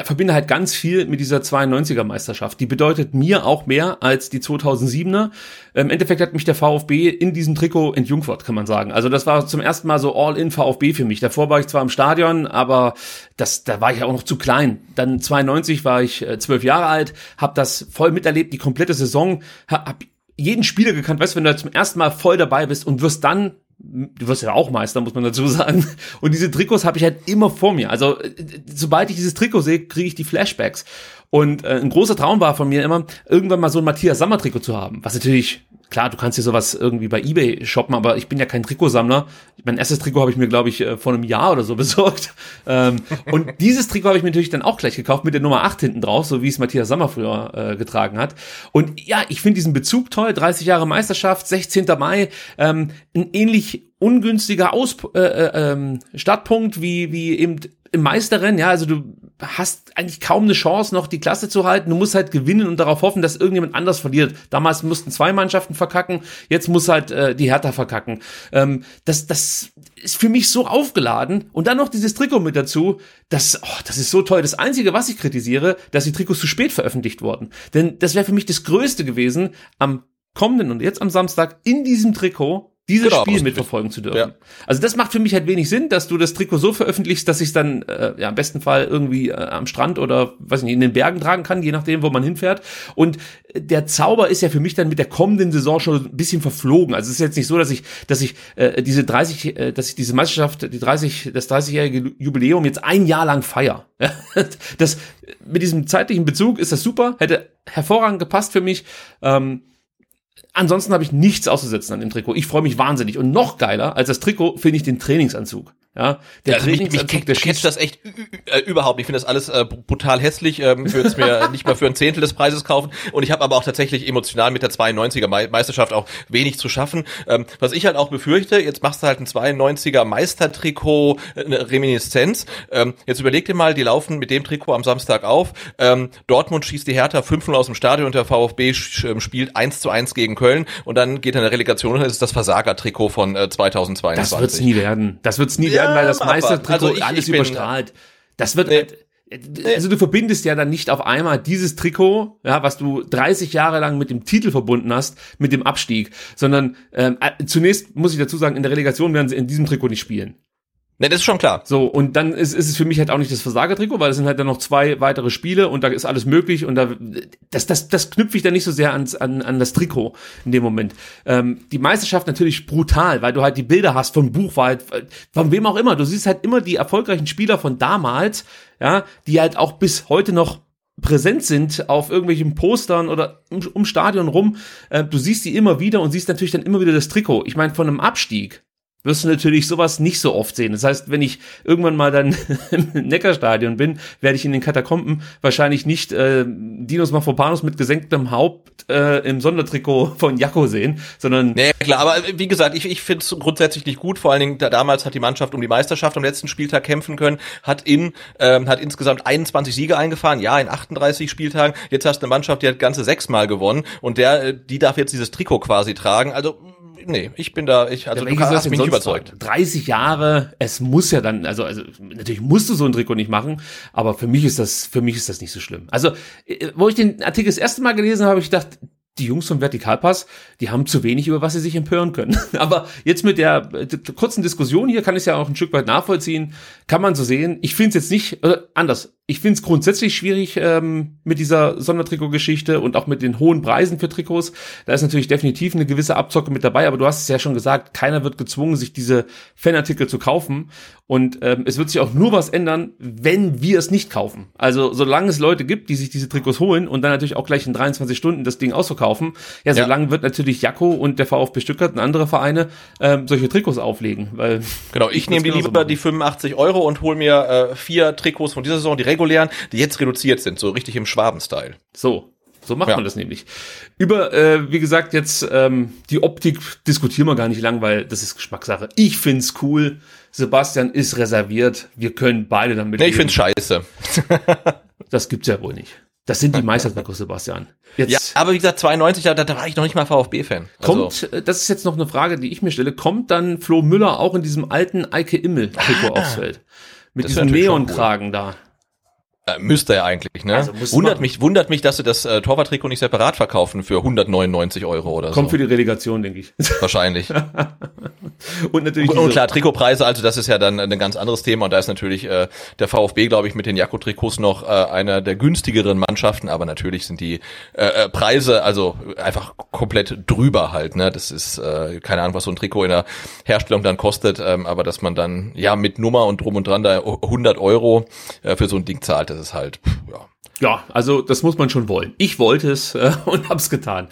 verbinde halt ganz viel mit dieser 92er Meisterschaft. Die bedeutet mir auch mehr als die 2007er. Im Endeffekt hat mich der VfB in diesem Trikot entjungfert, kann man sagen. Also das war zum ersten Mal so All-in VfB für mich. Davor war ich zwar im Stadion, aber das, da war ich auch noch zu klein. Dann 92 war ich äh, zwölf Jahre alt, habe das voll miterlebt, die komplette Saison, hab jeden Spieler gekannt. Weißt du, wenn du zum ersten Mal voll dabei bist und wirst dann du wirst ja auch Meister, muss man dazu sagen. Und diese Trikots habe ich halt immer vor mir. Also äh, sobald ich dieses Trikot sehe, kriege ich die Flashbacks. Und äh, ein großer Traum war von mir immer, irgendwann mal so ein Matthias Sammer Trikot zu haben. Was natürlich klar, du kannst hier sowas irgendwie bei eBay shoppen, aber ich bin ja kein Trikotsammler. Mein erstes Trikot habe ich mir, glaube ich, äh, vor einem Jahr oder so besorgt. Ähm, und dieses Trikot habe ich mir natürlich dann auch gleich gekauft mit der Nummer 8 hinten drauf, so wie es Matthias Sammer früher äh, getragen hat. Und ja, ich finde diesen Bezug toll. 30 Jahre Meisterschaft, 16. Mai, ähm, ein ähnlich ungünstiger Aus äh, äh, ähm, Startpunkt wie wie eben im Meisterrennen, ja, also du hast eigentlich kaum eine Chance, noch die Klasse zu halten. Du musst halt gewinnen und darauf hoffen, dass irgendjemand anders verliert. Damals mussten zwei Mannschaften verkacken, jetzt muss halt äh, die Hertha verkacken. Ähm, das, das ist für mich so aufgeladen. Und dann noch dieses Trikot mit dazu. Das, oh, das ist so toll. Das Einzige, was ich kritisiere, dass die Trikots zu spät veröffentlicht wurden. Denn das wäre für mich das Größte gewesen, am kommenden und jetzt am Samstag in diesem Trikot dieses genau, Spiel mitverfolgen zu dürfen. Ja. Also das macht für mich halt wenig Sinn, dass du das Trikot so veröffentlichst, dass ich es dann äh, ja im besten Fall irgendwie äh, am Strand oder weiß nicht in den Bergen tragen kann, je nachdem, wo man hinfährt. Und der Zauber ist ja für mich dann mit der kommenden Saison schon ein bisschen verflogen. Also es ist jetzt nicht so, dass ich, dass ich äh, diese 30, äh, dass ich diese Meisterschaft, die 30, das 30-jährige Jubiläum jetzt ein Jahr lang feier. das mit diesem zeitlichen Bezug ist das super, hätte hervorragend gepasst für mich. Ähm, Ansonsten habe ich nichts auszusetzen an dem Trikot. Ich freue mich wahnsinnig. Und noch geiler als das Trikot finde ich den Trainingsanzug. Ja, der also Trainingsanzug, mich, mich der schießt das echt äh, überhaupt. Ich finde das alles äh, brutal hässlich. Ähm, würde es mir nicht mal für ein Zehntel des Preises kaufen. Und ich habe aber auch tatsächlich emotional mit der 92er Meisterschaft auch wenig zu schaffen. Ähm, was ich halt auch befürchte, jetzt machst du halt ein 92er Meistertrikot, äh, eine Reminiszenz. Ähm, jetzt überleg dir mal, die laufen mit dem Trikot am Samstag auf. Ähm, Dortmund schießt die Hertha 5-0 aus dem Stadion und der VfB ähm, spielt 1 zu 1 gegen Köln und dann geht eine Relegation und das ist das Versager-Trikot von äh, 2022. Das wird's nie werden. Das wird's nie ja. werden weil das Meistertrikot also alles überstrahlt. Das wird, nee. also du verbindest ja dann nicht auf einmal dieses Trikot, ja, was du 30 Jahre lang mit dem Titel verbunden hast, mit dem Abstieg, sondern ähm, äh, zunächst muss ich dazu sagen, in der Relegation werden sie in diesem Trikot nicht spielen. Ne, das ist schon klar. So, und dann ist, ist es für mich halt auch nicht das Versagertrikot, weil es sind halt dann noch zwei weitere Spiele und da ist alles möglich und da das, das, das knüpfe ich dann nicht so sehr ans, an, an das Trikot in dem Moment. Ähm, die Meisterschaft natürlich brutal, weil du halt die Bilder hast von Buchwald, von wem auch immer. Du siehst halt immer die erfolgreichen Spieler von damals, ja, die halt auch bis heute noch präsent sind auf irgendwelchen Postern oder um, um Stadion rum. Äh, du siehst die immer wieder und siehst natürlich dann immer wieder das Trikot. Ich meine, von einem Abstieg wirst du natürlich sowas nicht so oft sehen. Das heißt, wenn ich irgendwann mal dann im Neckarstadion bin, werde ich in den Katakomben wahrscheinlich nicht äh, Dinos Mafropanos mit gesenktem Haupt äh, im Sondertrikot von Jakko sehen, sondern Nee, klar, aber wie gesagt, ich, ich finde es grundsätzlich nicht gut. Vor allen Dingen, da, damals hat die Mannschaft um die Meisterschaft am letzten Spieltag kämpfen können, hat in ähm, hat insgesamt 21 Siege eingefahren, ja, in 38 Spieltagen. Jetzt hast du eine Mannschaft, die hat ganze sechsmal gewonnen und der, äh, die darf jetzt dieses Trikot quasi tragen. Also nee, ich bin da, ich, also Ja, wie hast mich überzeugt. 30 Jahre, es muss ja dann, also, also natürlich musst du so ein Trikot nicht machen, aber für mich ist das, für mich ist das nicht so schlimm. Also, äh, wo ich den Artikel das erste Mal gelesen habe, habe ich gedacht, die Jungs vom Vertikalpass, die haben zu wenig, über was sie sich empören können. Aber jetzt mit der äh, kurzen Diskussion hier kann ich es ja auch ein Stück weit nachvollziehen, kann man so sehen. Ich finde es jetzt nicht, äh, anders, ich finde es grundsätzlich schwierig ähm, mit dieser Sondertrikot-Geschichte und auch mit den hohen Preisen für Trikots. Da ist natürlich definitiv eine gewisse Abzocke mit dabei, aber du hast es ja schon gesagt, keiner wird gezwungen, sich diese Fanartikel zu kaufen. Und ähm, es wird sich auch nur was ändern, wenn wir es nicht kaufen. Also solange es Leute gibt, die sich diese Trikots holen und dann natürlich auch gleich in 23 Stunden das Ding ausverkaufen, ja, Ja. solange wird natürlich Jakko und der VfB Stuttgart und andere Vereine ähm, solche Trikots auflegen. Weil Genau, ich nehme die lieber machen. die 85 Euro und hol mir äh, vier Trikots von dieser Saison, die regulären, die jetzt reduziert sind, so richtig im Schwaben-Style. So, so macht Ja. man das nämlich. Über, äh, wie gesagt, jetzt ähm, die Optik diskutieren wir gar nicht lang, weil das ist Geschmackssache. Ich find's cool. Sebastian ist reserviert. Wir können beide damit. Nee, ich leben. find's scheiße. Das gibt's ja wohl nicht. Das sind die Meistertrikots, Sebastian. Jetzt Ja, aber wie gesagt, 92, da, da war ich noch nicht mal VfB-Fan. Kommt, äh, das ist jetzt noch eine Frage, die ich mir stelle, kommt dann Flo Müller auch in diesem alten Eike Immel-Trikot aufs Feld? Mit Ah. Diesem Neonkragen da. Äh, müsste er eigentlich, ne? Also wundert machen. mich, wundert mich, dass sie das äh, Torwarttrikot nicht separat verkaufen für 199 Euro oder Kommt für so. die Relegation, denke ich. Wahrscheinlich. Und natürlich Und diese- klar, Trikotpreise, also das ist ja dann ein ganz anderes Thema und da ist natürlich äh, der VfB, glaube ich, mit den Jakko-Trikots noch äh, einer der günstigeren Mannschaften, aber natürlich sind die äh, äh, Preise also einfach komplett drüber halt, ne? Das ist äh, keine Ahnung, was so ein Trikot in der Herstellung dann kostet, ähm, aber dass man dann ja mit Nummer und drum und dran da 100 Euro äh, für so ein Ding zahlt, das ist halt ja. Ja, also das muss man schon wollen. Ich wollte es äh, und hab's getan.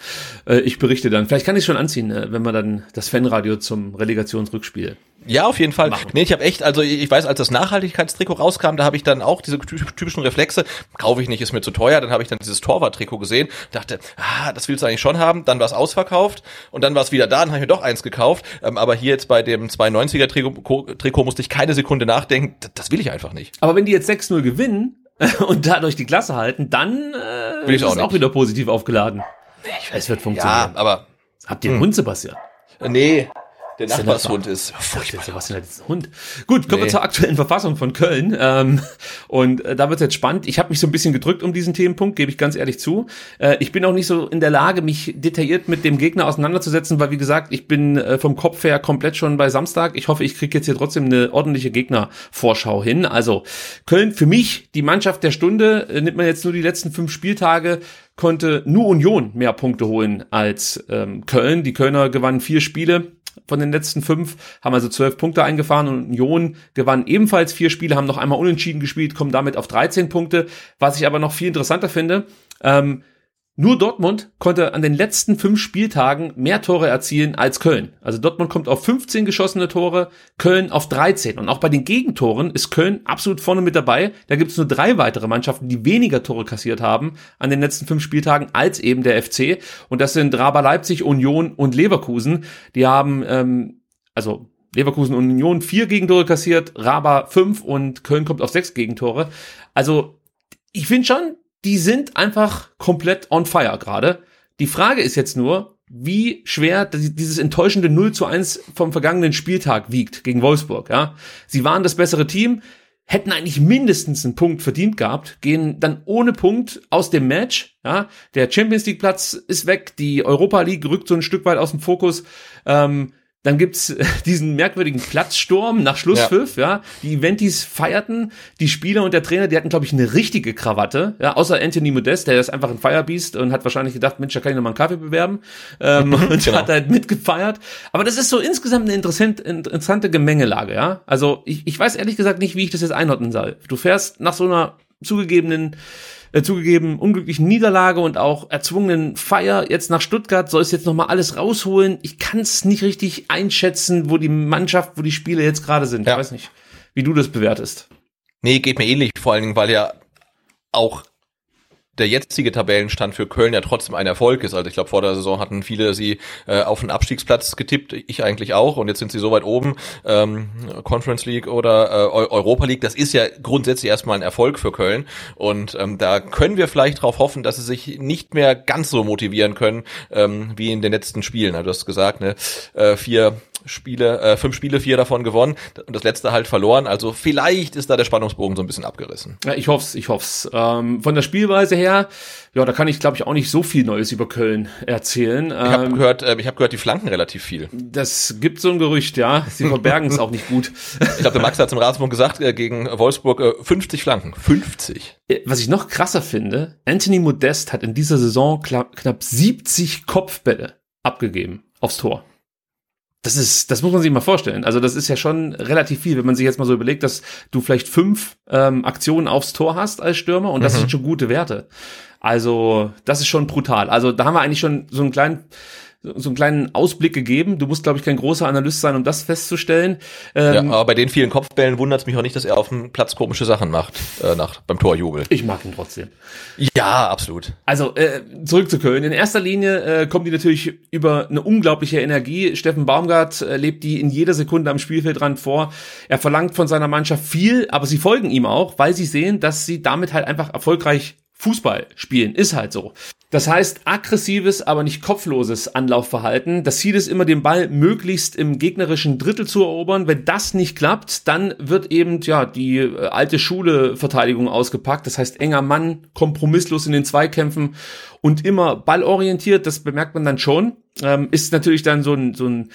Äh, ich berichte dann. Vielleicht kann ich schon anziehen, äh, wenn wir dann das Fanradio zum Relegationsrückspiel. Ja, auf jeden Fall. Nee, ich habe echt, also ich ich weiß, als das Nachhaltigkeitstrikot rauskam, da habe ich dann auch diese ty- typischen Reflexe, kaufe ich nicht, ist mir zu teuer, dann habe ich dann dieses Torwart-Trikot gesehen, dachte, ah, das willst du eigentlich schon haben, dann war es ausverkauft und dann war es wieder da, dann habe ich mir doch eins gekauft, ähm, aber hier jetzt bei dem 290er Trikot, Trikot musste ich keine Sekunde nachdenken, das, will ich einfach nicht. Aber wenn die jetzt 6-0 gewinnen und dadurch die Klasse halten, dann äh, Will ich ist auch auch wieder positiv aufgeladen. Es wird Ja, funktionieren. aber Habt ihr einen Hund, Sebastian? nee, der denn Nachbarshund ist Der furchtbar. Sebastian hat jetzt einen Hund. Gut, kommen wir Nee. zur aktuellen Verfassung von Köln. Ähm, und äh, da wird jetzt spannend. Ich habe mich so ein bisschen gedrückt um diesen Themenpunkt, gebe ich ganz ehrlich zu. Äh, ich bin auch nicht so in der Lage, mich detailliert mit dem Gegner auseinanderzusetzen, weil wie gesagt, ich bin äh, vom Kopf her komplett schon bei Samstag. Ich hoffe, ich kriege jetzt hier trotzdem eine ordentliche Gegnervorschau hin. Also Köln für mich die Mannschaft der Stunde. Nimmt man jetzt nur die letzten fünf Spieltage, konnte nur Union mehr Punkte holen als ähm, Köln. Die Kölner gewannen vier Spiele von den letzten fünf, haben also zwölf Punkte eingefahren und Union gewann ebenfalls vier Spiele, haben noch einmal unentschieden gespielt, kommen damit auf 13 Punkte. Was ich aber noch viel interessanter finde, ähm, nur Dortmund konnte an den letzten fünf Spieltagen mehr Tore erzielen als Köln. Also Dortmund kommt auf 15 geschossene Tore, Köln auf 13. Und auch bei den Gegentoren ist Köln absolut vorne mit dabei. Da gibt es nur drei weitere Mannschaften, die weniger Tore kassiert haben an den letzten fünf Spieltagen als eben der FC. Und das sind Raber Leipzig, Union und Leverkusen. Die haben, ähm, also Leverkusen und Union vier Gegentore kassiert, Raber fünf und Köln kommt auf sechs Gegentore. Also ich finde schon, die sind einfach komplett on fire gerade. Die Frage ist jetzt nur, wie schwer dieses enttäuschende 0 zu 1 vom vergangenen Spieltag wiegt gegen Wolfsburg, ja. Sie waren das bessere Team, hätten eigentlich mindestens einen Punkt verdient gehabt, gehen dann ohne Punkt aus dem Match, ja. Der Champions League Platz ist weg, die Europa League rückt so ein Stück weit aus dem Fokus, ähm, dann gibt's diesen merkwürdigen Platzsturm nach Schlusspfiff, ja. Die Eventis feierten, die Spieler und der Trainer, die hatten, glaube ich, eine richtige Krawatte, ja, außer Anthony Modest, der ist einfach ein Firebeast und hat wahrscheinlich gedacht, Mensch, da kann ich noch mal einen Kaffee bewerben ähm, und Genau. hat halt mitgefeiert. Aber das ist so insgesamt eine interessant, interessante Gemengelage, ja. Also ich, ich weiß ehrlich gesagt nicht, wie ich das jetzt einordnen soll. Du fährst nach so einer zugegebenen äh, zugegeben unglücklichen Niederlage und auch erzwungenen Feier jetzt nach Stuttgart soll es jetzt noch mal alles rausholen. Ich kann es nicht richtig einschätzen, wo die Mannschaft, wo die Spiele jetzt gerade sind. Ja. Ich weiß nicht, wie du das bewertest. Nee, geht mir ähnlich, vor allen Dingen, weil ja auch der jetzige Tabellenstand für Köln ja trotzdem ein Erfolg ist. Also ich glaube, vor der Saison hatten viele sie äh, auf einen Abstiegsplatz getippt, ich eigentlich auch, und jetzt sind sie so weit oben, ähm, Conference League oder äh, Europa League, das ist ja grundsätzlich erstmal ein Erfolg für Köln. Und ähm, da können wir vielleicht darauf hoffen, dass sie sich nicht mehr ganz so motivieren können ähm, wie in den letzten Spielen. Also du hast gesagt, ne, äh, vier Spiele, äh, fünf Spiele, vier davon gewonnen und das letzte halt verloren. Also vielleicht ist da der Spannungsbogen so ein bisschen abgerissen. Ja, ich hoff's, ich hoff's. Ähm, von der Spielweise her, ja, da kann ich glaube ich auch nicht so viel Neues über Köln erzählen. Ich habe ähm, gehört, äh, ich habe gehört, die flanken relativ viel. Das gibt so ein Gerücht, ja. Sie verbergen es auch nicht gut. Ich glaube, der Max hat zum Rasenpunkt gesagt, äh, gegen Wolfsburg äh, 50 Flanken. 50. Äh, was ich noch krasser finde, Anthony Modest hat in dieser Saison knapp 70 Kopfbälle abgegeben aufs Tor. Das ist, das muss man sich mal vorstellen. Also das ist ja schon relativ viel, wenn man sich jetzt mal so überlegt, dass du vielleicht fünf ähm, Aktionen aufs Tor hast als Stürmer und das mhm. sind schon gute Werte. Also das ist schon brutal. Also da haben wir eigentlich schon so einen kleinen so einen kleinen Ausblick gegeben. Du musst, glaube ich, kein großer Analyst sein, um das festzustellen. Ähm, ja, aber bei den vielen Kopfbällen wundert es mich auch nicht, dass er auf dem Platz komische Sachen macht äh, nach beim Torjubel. Ich mag ihn trotzdem. Ja, absolut. Also äh, zurück zu Köln. In erster Linie äh, kommen die natürlich über eine unglaubliche Energie. Steffen Baumgart äh, lebt die in jeder Sekunde am Spielfeldrand vor. Er verlangt von seiner Mannschaft viel, aber sie folgen ihm auch, weil sie sehen, dass sie damit halt einfach erfolgreich Fußball spielen. Ist halt so. Das heißt, aggressives, aber nicht kopfloses Anlaufverhalten. Das Ziel ist immer, den Ball möglichst im gegnerischen Drittel zu erobern. Wenn das nicht klappt, dann wird eben, ja, die äh, alte Schule Verteidigung ausgepackt. Das heißt, enger Mann, kompromisslos in den Zweikämpfen und immer ballorientiert. Das bemerkt man dann schon. Ähm, ist natürlich dann so ein, so ein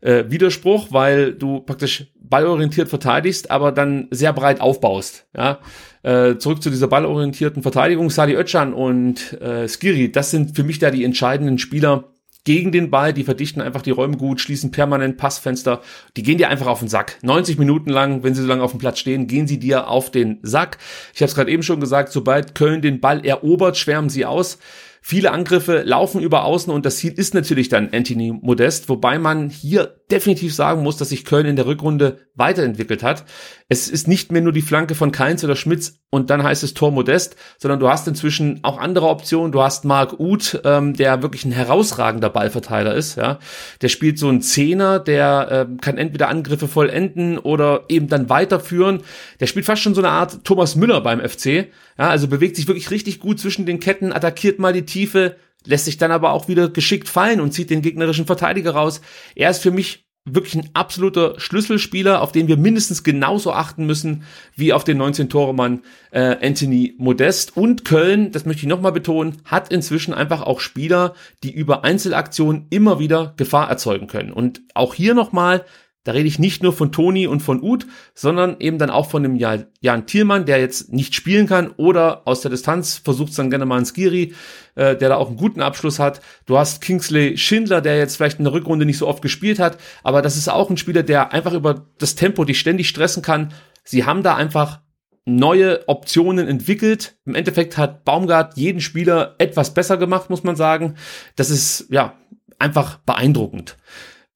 äh, Widerspruch, weil du praktisch ballorientiert verteidigst, aber dann sehr breit aufbaust. Ja? Äh, zurück zu dieser ballorientierten Verteidigung. Sali Özcan und äh, Skiri, das sind für mich da die entscheidenden Spieler gegen den Ball. Die verdichten einfach die Räume gut, schließen permanent Passfenster. Die gehen dir einfach auf den Sack. 90 Minuten lang, wenn sie so lange auf dem Platz stehen, gehen sie dir auf den Sack. Ich habe es gerade eben schon gesagt, sobald Köln den Ball erobert, schwärmen sie aus. Viele Angriffe laufen über Außen und das Ziel ist natürlich dann Anthony Modest, wobei man hier definitiv sagen muss, dass sich Köln in der Rückrunde weiterentwickelt hat. Es ist nicht mehr nur die Flanke von Keins oder Schmitz und dann heißt es Tor Modest, sondern du hast inzwischen auch andere Optionen. Du hast Marc Uth, ähm, der wirklich ein herausragender Ballverteiler ist. Ja, Der spielt so einen Zehner, der äh, kann entweder Angriffe vollenden oder eben dann weiterführen. Der spielt fast schon so eine Art Thomas Müller beim FC. Ja, also bewegt sich wirklich richtig gut zwischen den Ketten, attackiert mal die Tiefe, lässt sich dann aber auch wieder geschickt fallen und zieht den gegnerischen Verteidiger raus. Er ist für mich wirklich ein absoluter Schlüsselspieler, auf den wir mindestens genauso achten müssen wie auf den 19-Tore-Mann äh, Anthony Modest. Und Köln, das möchte ich nochmal betonen, hat inzwischen einfach auch Spieler, die über Einzelaktionen immer wieder Gefahr erzeugen können. Und auch hier nochmal, da rede ich nicht nur von Toni und von Uth, sondern eben dann auch von dem Jan Thielmann, der jetzt nicht spielen kann oder aus der Distanz versucht dann gerne mal ein Skiri, äh, der da auch einen guten Abschluss hat. Du hast Kingsley Schindler, der jetzt vielleicht in der Rückrunde nicht so oft gespielt hat, aber das ist auch ein Spieler, der einfach über das Tempo dich ständig stressen kann. Sie haben da einfach neue Optionen entwickelt. Im Endeffekt hat Baumgart jeden Spieler etwas besser gemacht, muss man sagen. Das ist ja einfach beeindruckend.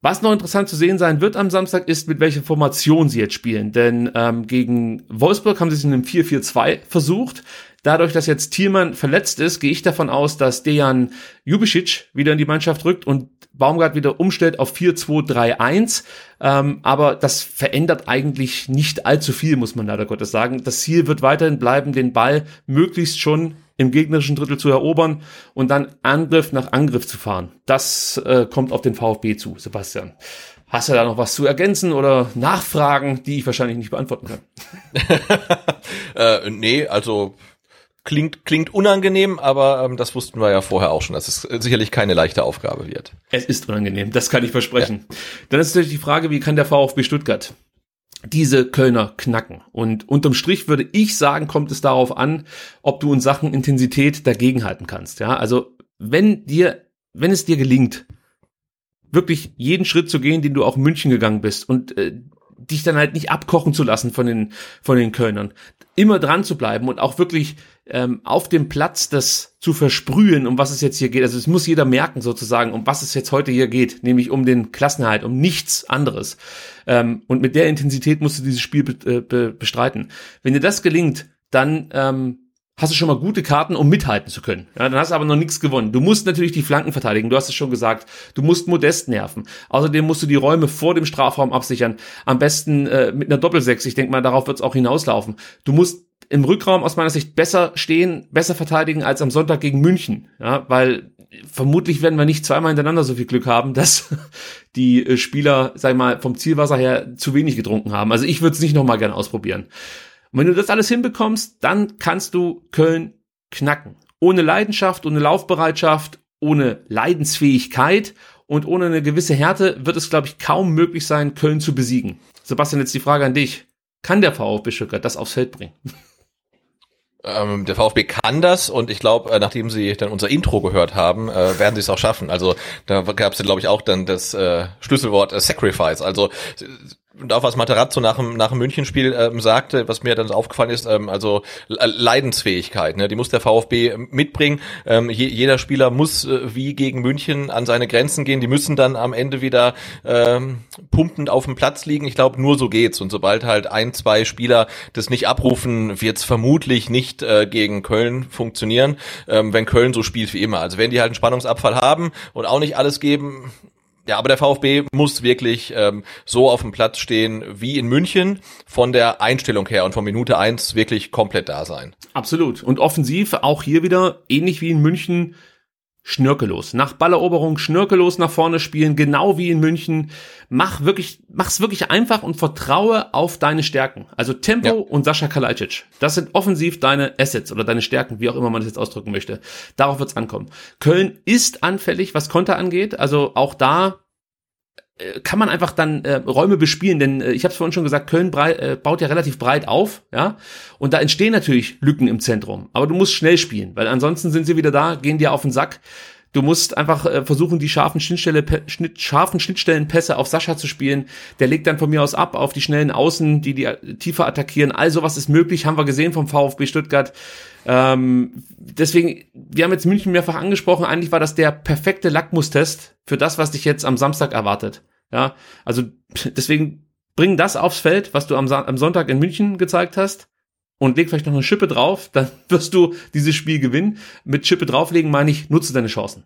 Was noch interessant zu sehen sein wird am Samstag ist, mit welcher Formation sie jetzt spielen. Denn ähm, gegen Wolfsburg haben sie es in einem 4-4-2 versucht. Dadurch, dass jetzt Thielmann verletzt ist, gehe ich davon aus, dass Dejan Jubicic wieder in die Mannschaft rückt und Baumgart wieder umstellt auf 4-2-3-1. Ähm, aber das verändert eigentlich nicht allzu viel, muss man leider Gottes sagen. Das Ziel wird weiterhin bleiben, den Ball möglichst schon im gegnerischen Drittel zu erobern und dann Angriff nach Angriff zu fahren. Das äh, kommt auf den VfB zu, Sebastian. Hast du da noch was zu ergänzen oder Nachfragen, die ich wahrscheinlich nicht beantworten kann? äh, nee, also klingt, klingt unangenehm, aber ähm, das wussten wir ja vorher auch schon, dass es sicherlich keine leichte Aufgabe wird. Es ist unangenehm, das kann ich versprechen. Ja. Dann ist natürlich die Frage, wie kann der VfB Stuttgart diese Kölner knacken. Und unterm Strich würde ich sagen, kommt es darauf an, ob du in Sachen Intensität dagegenhalten kannst. Ja, also wenn dir, wenn es dir gelingt, wirklich jeden Schritt zu gehen, den du auch in München gegangen bist und äh, dich dann halt nicht abkochen zu lassen von den, von den Kölnern. Immer dran zu bleiben und auch wirklich ähm, auf dem Platz das zu versprühen, um was es jetzt hier geht. Also es muss jeder merken sozusagen, um was es jetzt heute hier geht, nämlich um den Klassenhalt, um nichts anderes. Ähm, und mit der Intensität musst du dieses Spiel be äh, be bestreiten. Wenn dir das gelingt, dann ähm, hast du schon mal gute Karten, um mithalten zu können. Ja, dann hast du aber noch nichts gewonnen. Du musst natürlich die Flanken verteidigen, du hast es schon gesagt. Du musst modest nerven. Außerdem musst du die Räume vor dem Strafraum absichern. Am besten äh, mit einer Doppelsechs. Ich denke mal, darauf wird es auch hinauslaufen. Du musst im Rückraum aus meiner Sicht besser stehen, besser verteidigen als am Sonntag gegen München. Ja, weil vermutlich werden wir nicht zweimal hintereinander so viel Glück haben, dass die äh, Spieler, sag ich mal, vom Zielwasser her zu wenig getrunken haben. Also ich würde es nicht nochmal gerne ausprobieren. Und wenn du das alles hinbekommst, dann kannst du Köln knacken. Ohne Leidenschaft, ohne Laufbereitschaft, ohne Leidensfähigkeit und ohne eine gewisse Härte wird es, glaube ich, kaum möglich sein, Köln zu besiegen. Sebastian, jetzt die Frage an dich. Kann der VfB Stuttgart das aufs Feld bringen? Ähm, der VfB kann das und ich glaube, äh, nachdem sie dann unser Intro gehört haben, äh, werden sie es auch schaffen. Also da gab es, glaube ich, auch dann das äh, Schlüsselwort äh, Sacrifice. Also und auch was Materazzo nach dem, nach dem Münchenspiel ähm, sagte, was mir dann aufgefallen ist, ähm, also Leidensfähigkeit, ne, die muss der VfB mitbringen. Ähm, je, jeder Spieler muss äh, wie gegen München an seine Grenzen gehen. Die müssen dann am Ende wieder ähm, pumpend auf dem Platz liegen. Ich glaube, nur so geht's. Und sobald halt ein, zwei Spieler das nicht abrufen, wird's vermutlich nicht äh, gegen Köln funktionieren, ähm, wenn Köln so spielt wie immer. Also wenn die halt einen Spannungsabfall haben und auch nicht alles geben, ja, aber der VfB muss wirklich ähm, so auf dem Platz stehen wie in München, von der Einstellung her und von Minute eins wirklich komplett da sein. Absolut. Und offensiv auch hier wieder, ähnlich wie in München, schnörkellos. Nach Balleroberung schnörkellos nach vorne spielen, genau wie in München. Mach wirklich, mach's wirklich einfach und vertraue auf deine Stärken. Also Tempo ja. und Sascha Kalajdzic. Das sind offensiv deine Assets oder deine Stärken, wie auch immer man das jetzt ausdrücken möchte. Darauf wird's ankommen. Köln ist anfällig, was Konter angeht. Also auch da kann man einfach dann äh, Räume bespielen, denn äh, ich habe es vorhin schon gesagt, Köln breit, äh, baut ja relativ breit auf, ja, und da entstehen natürlich Lücken im Zentrum, aber du musst schnell spielen, weil ansonsten sind sie wieder da, gehen dir auf den Sack. Du musst einfach äh, versuchen, die scharfen, Schnittstelle, Schnitt, scharfen Schnittstellenpässe auf Sascha zu spielen. Der legt dann von mir aus ab auf die schnellen Außen, die die äh, tiefer attackieren. Also was ist möglich, haben wir gesehen vom VfB Stuttgart. Ähm, deswegen, wir haben jetzt München mehrfach angesprochen, eigentlich war das der perfekte Lackmustest für das, was dich jetzt am Samstag erwartet. Ja, also deswegen bring das aufs Feld, was du am, am Sonntag in München gezeigt hast und leg vielleicht noch eine Schippe drauf, dann wirst du dieses Spiel gewinnen. Mit Schippe drauflegen meine ich, nutze deine Chancen.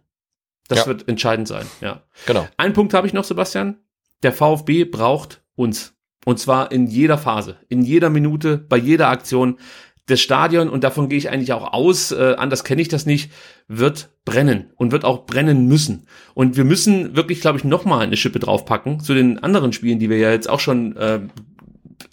Das ja. wird entscheidend sein, ja. Genau. Ein Punkt habe ich noch, Sebastian. Der VfB braucht uns. Und zwar in jeder Phase, in jeder Minute, bei jeder Aktion das Stadion, und davon gehe ich eigentlich auch aus, äh, anders kenne ich das nicht, wird brennen und wird auch brennen müssen. Und wir müssen wirklich, glaube ich, nochmal eine Schippe draufpacken zu den anderen Spielen, die wir ja jetzt auch schon äh,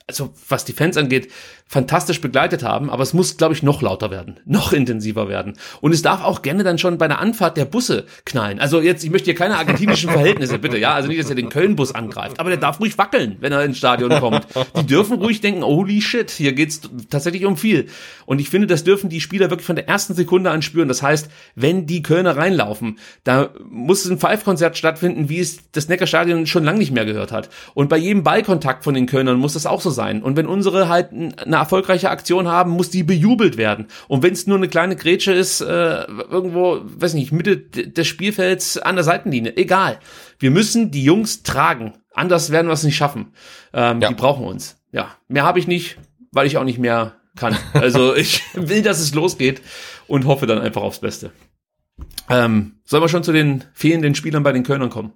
also was die Fans angeht, fantastisch begleitet haben, aber es muss, glaube ich, noch lauter werden, noch intensiver werden. Und es darf auch gerne dann schon bei der Anfahrt der Busse knallen. Also jetzt, ich möchte hier keine argentinischen Verhältnisse, bitte, ja, also nicht, dass er den Köln-Bus angreift, aber der darf ruhig wackeln, wenn er ins Stadion kommt. Die dürfen ruhig denken, holy shit, hier geht's tatsächlich um viel. Und ich finde, das dürfen die Spieler wirklich von der ersten Sekunde an spüren. Das heißt, wenn die Kölner reinlaufen, da muss ein Five-Konzert stattfinden, wie es das Neckarstadion schon lange nicht mehr gehört hat. Und bei jedem Ballkontakt von den Kölnern muss das auch so sein. Und wenn unsere halt eine erfolgreiche Aktion haben, muss die bejubelt werden. Und wenn es nur eine kleine Grätsche ist, äh, irgendwo, weiß nicht, Mitte des Spielfelds an der Seitenlinie, egal. Wir müssen die Jungs tragen. Anders werden wir es nicht schaffen. Ähm, ja. Die brauchen uns. Ja, mehr habe ich nicht, weil ich auch nicht mehr kann. Also ich will, dass es losgeht und hoffe dann einfach aufs Beste. Ähm, sollen wir schon zu den fehlenden Spielern bei den Kölnern kommen?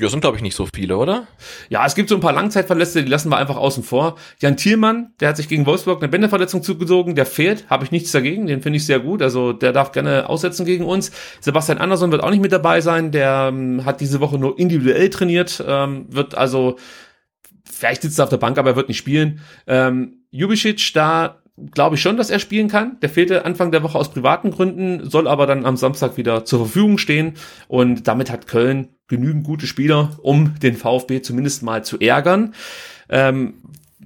Ja, sind glaube ich nicht so viele, oder? Ja, es gibt so ein paar Langzeitverletzte, die lassen wir einfach außen vor. Jan Thielmann, der hat sich gegen Wolfsburg eine Bänderverletzung zugezogen, der fehlt, habe ich nichts dagegen, den finde ich sehr gut, also der darf gerne aussetzen gegen uns. Sebastian Andersson wird auch nicht mit dabei sein, der ähm, hat diese Woche nur individuell trainiert, ähm, wird also vielleicht sitzt er auf der Bank, aber er wird nicht spielen. Ähm, Jubicic, da glaube ich schon, dass er spielen kann. Der fehlte Anfang der Woche aus privaten Gründen, soll aber dann am Samstag wieder zur Verfügung stehen. Und damit hat Köln genügend gute Spieler, um den VfB zumindest mal zu ärgern. Ähm,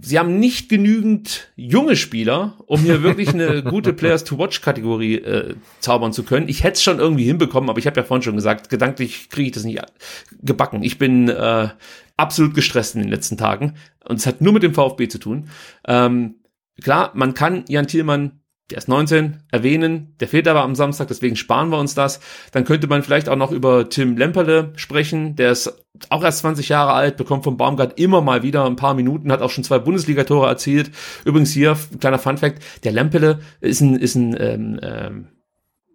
sie haben nicht genügend junge Spieler, um hier wirklich eine gute Players-to-Watch-Kategorie äh, zaubern zu können. Ich hätte es schon irgendwie hinbekommen, aber ich habe ja vorhin schon gesagt, gedanklich kriege ich das nicht gebacken. Ich bin äh, absolut gestresst in den letzten Tagen und es hat nur mit dem VfB zu tun. Ähm, klar, man kann Jan Thielmann der ist 19, erwähnen, der fehlt aber am Samstag, deswegen sparen wir uns das. Dann könnte man vielleicht auch noch über Tim Lemperle sprechen, der ist auch erst 20 Jahre alt, bekommt vom Baumgart immer mal wieder ein paar Minuten, hat auch schon zwei Bundesligatore erzielt. Übrigens hier, kleiner Funfact, der Lemperle ist ein, ist ein ähm, ähm,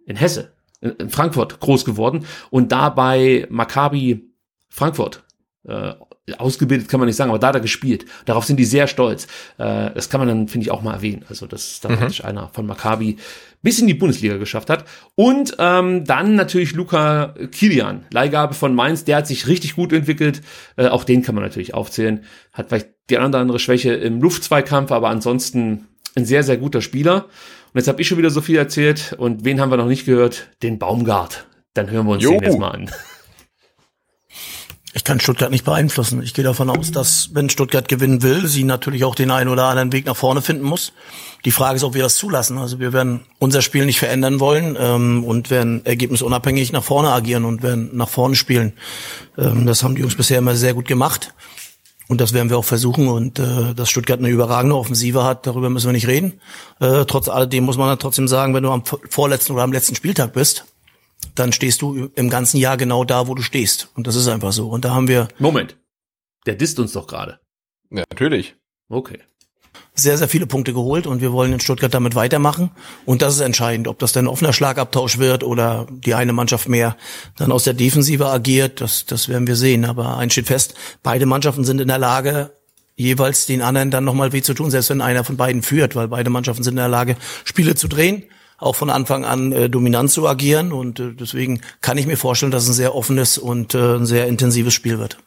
in Hesse, in Frankfurt groß geworden und da bei Maccabi Frankfurt äh, ausgebildet kann man nicht sagen, aber da hat er gespielt. Darauf sind die sehr stolz. Äh, das kann man dann, finde ich, auch mal erwähnen. Also, dass da mhm. praktisch einer von Maccabi bis in die Bundesliga geschafft hat. Und ähm, dann natürlich Luca Kilian, Leihgabe von Mainz, der hat sich richtig gut entwickelt. Äh, auch den kann man natürlich aufzählen. Hat vielleicht die oder andere Schwäche im Luftzweikampf, aber ansonsten ein sehr, sehr guter Spieler. Und jetzt habe ich schon wieder so viel erzählt. Und wen haben wir noch nicht gehört? Den Baumgart. Dann hören wir uns jo. den jetzt mal an. Ich kann Stuttgart nicht beeinflussen. Ich gehe davon aus, dass wenn Stuttgart gewinnen will, sie natürlich auch den einen oder anderen Weg nach vorne finden muss. Die Frage ist, ob wir das zulassen. Also wir werden unser Spiel nicht verändern wollen ähm, und werden ergebnisunabhängig nach vorne agieren und werden nach vorne spielen. Ähm, das haben die Jungs bisher immer sehr gut gemacht. Und das werden wir auch versuchen. Und äh, dass Stuttgart eine überragende Offensive hat, darüber müssen wir nicht reden. Äh, trotz alledem muss man dann trotzdem sagen, wenn du am vorletzten oder am letzten Spieltag bist, dann stehst du im ganzen Jahr genau da, wo du stehst. Und das ist einfach so. Und da haben wir. Moment. Der disst uns doch gerade. Ja, natürlich. Okay. Sehr, sehr viele Punkte geholt und wir wollen in Stuttgart damit weitermachen. Und das ist entscheidend, ob das dann ein offener Schlagabtausch wird oder die eine Mannschaft mehr dann aus der Defensive agiert, das, das werden wir sehen. Aber eins steht fest, beide Mannschaften sind in der Lage, jeweils den anderen dann nochmal weh zu tun, selbst wenn einer von beiden führt, weil beide Mannschaften sind in der Lage, Spiele zu drehen auch von Anfang an äh, dominant zu agieren. Und äh, deswegen kann ich mir vorstellen, dass es ein sehr offenes und äh, ein sehr intensives Spiel wird.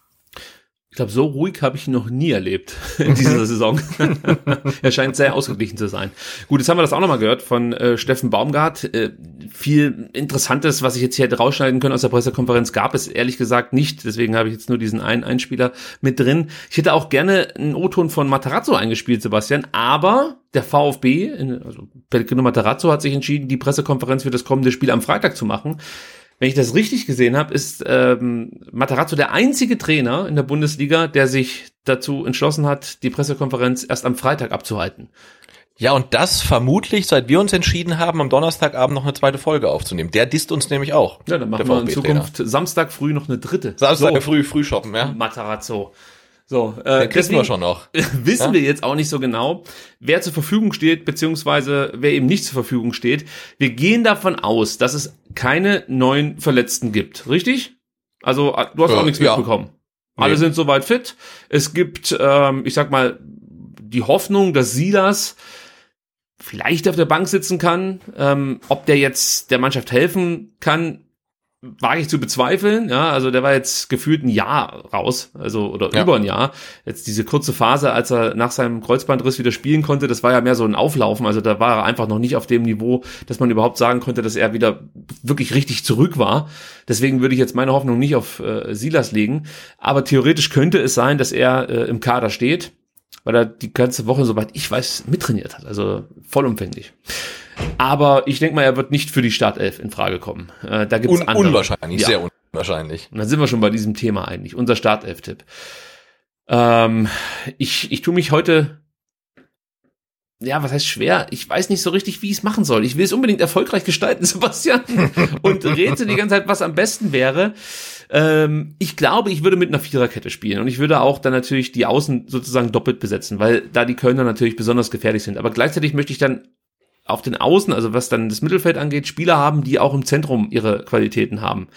Ich glaube, so ruhig habe ich ihn noch nie erlebt in dieser Saison. er scheint sehr ausgeglichen zu sein. Gut, jetzt haben wir das auch nochmal gehört von äh, Steffen Baumgart. Äh, viel Interessantes, was ich jetzt hier hätte rausschneiden können aus der Pressekonferenz, gab es ehrlich gesagt nicht. Deswegen habe ich jetzt nur diesen einen Einspieler mit drin. Ich hätte auch gerne einen O-Ton von Matarazzo eingespielt, Sebastian, aber der VfB, also Pellegrino Matarazzo hat sich entschieden, die Pressekonferenz für das kommende Spiel am Freitag zu machen wenn ich das richtig gesehen habe, ist ähm, Matarazzo der einzige Trainer in der Bundesliga, der sich dazu entschlossen hat, die Pressekonferenz erst am Freitag abzuhalten. Ja, und das vermutlich, seit wir uns entschieden haben, am Donnerstagabend noch eine zweite Folge aufzunehmen. Der disst uns nämlich auch. Ja, dann machen wir in Zukunft Samstag früh noch eine dritte. Samstag so. früh, früh shoppen, ja. Matarazzo. So, äh, deswegen wir schon noch. wissen ja? wir jetzt auch nicht so genau, wer zur Verfügung steht, beziehungsweise wer eben nicht zur Verfügung steht. Wir gehen davon aus, dass es keine neuen Verletzten gibt, richtig? Also äh, du hast äh, auch nichts ja. mitbekommen. Alle nee. sind soweit fit. Es gibt, ähm, ich sag mal, die Hoffnung, dass Silas vielleicht auf der Bank sitzen kann. Ähm, ob der jetzt der Mannschaft helfen kann, wage ich zu bezweifeln, ja, also der war jetzt gefühlt ein Jahr raus, also oder ja. über ein Jahr. Jetzt diese kurze Phase, als er nach seinem Kreuzbandriss wieder spielen konnte, das war ja mehr so ein Auflaufen, also da war er einfach noch nicht auf dem Niveau, dass man überhaupt sagen konnte, dass er wieder wirklich richtig zurück war. Deswegen würde ich jetzt meine Hoffnung nicht auf äh, Silas legen, aber theoretisch könnte es sein, dass er äh, im Kader steht, weil er die ganze Woche, soweit ich weiß, mittrainiert hat, also vollumfänglich. Aber ich denke mal, er wird nicht für die Startelf in Frage kommen. Äh, da gibt's Un andere. Unwahrscheinlich, ja. sehr unwahrscheinlich. Und dann sind wir schon bei diesem Thema eigentlich, unser Startelf-Tipp. Ähm, ich, ich tue mich heute ja, was heißt schwer? Ich weiß nicht so richtig, wie ich es machen soll. Ich will es unbedingt erfolgreich gestalten, Sebastian, und rätsel die ganze Zeit, was am besten wäre. Ähm, ich glaube, ich würde mit einer Viererkette spielen und ich würde auch dann natürlich die Außen sozusagen doppelt besetzen, weil da die Kölner natürlich besonders gefährlich sind. Aber gleichzeitig möchte ich dann auf den Außen, also was dann das Mittelfeld angeht, Spieler haben, die auch im Zentrum ihre Qualitäten haben.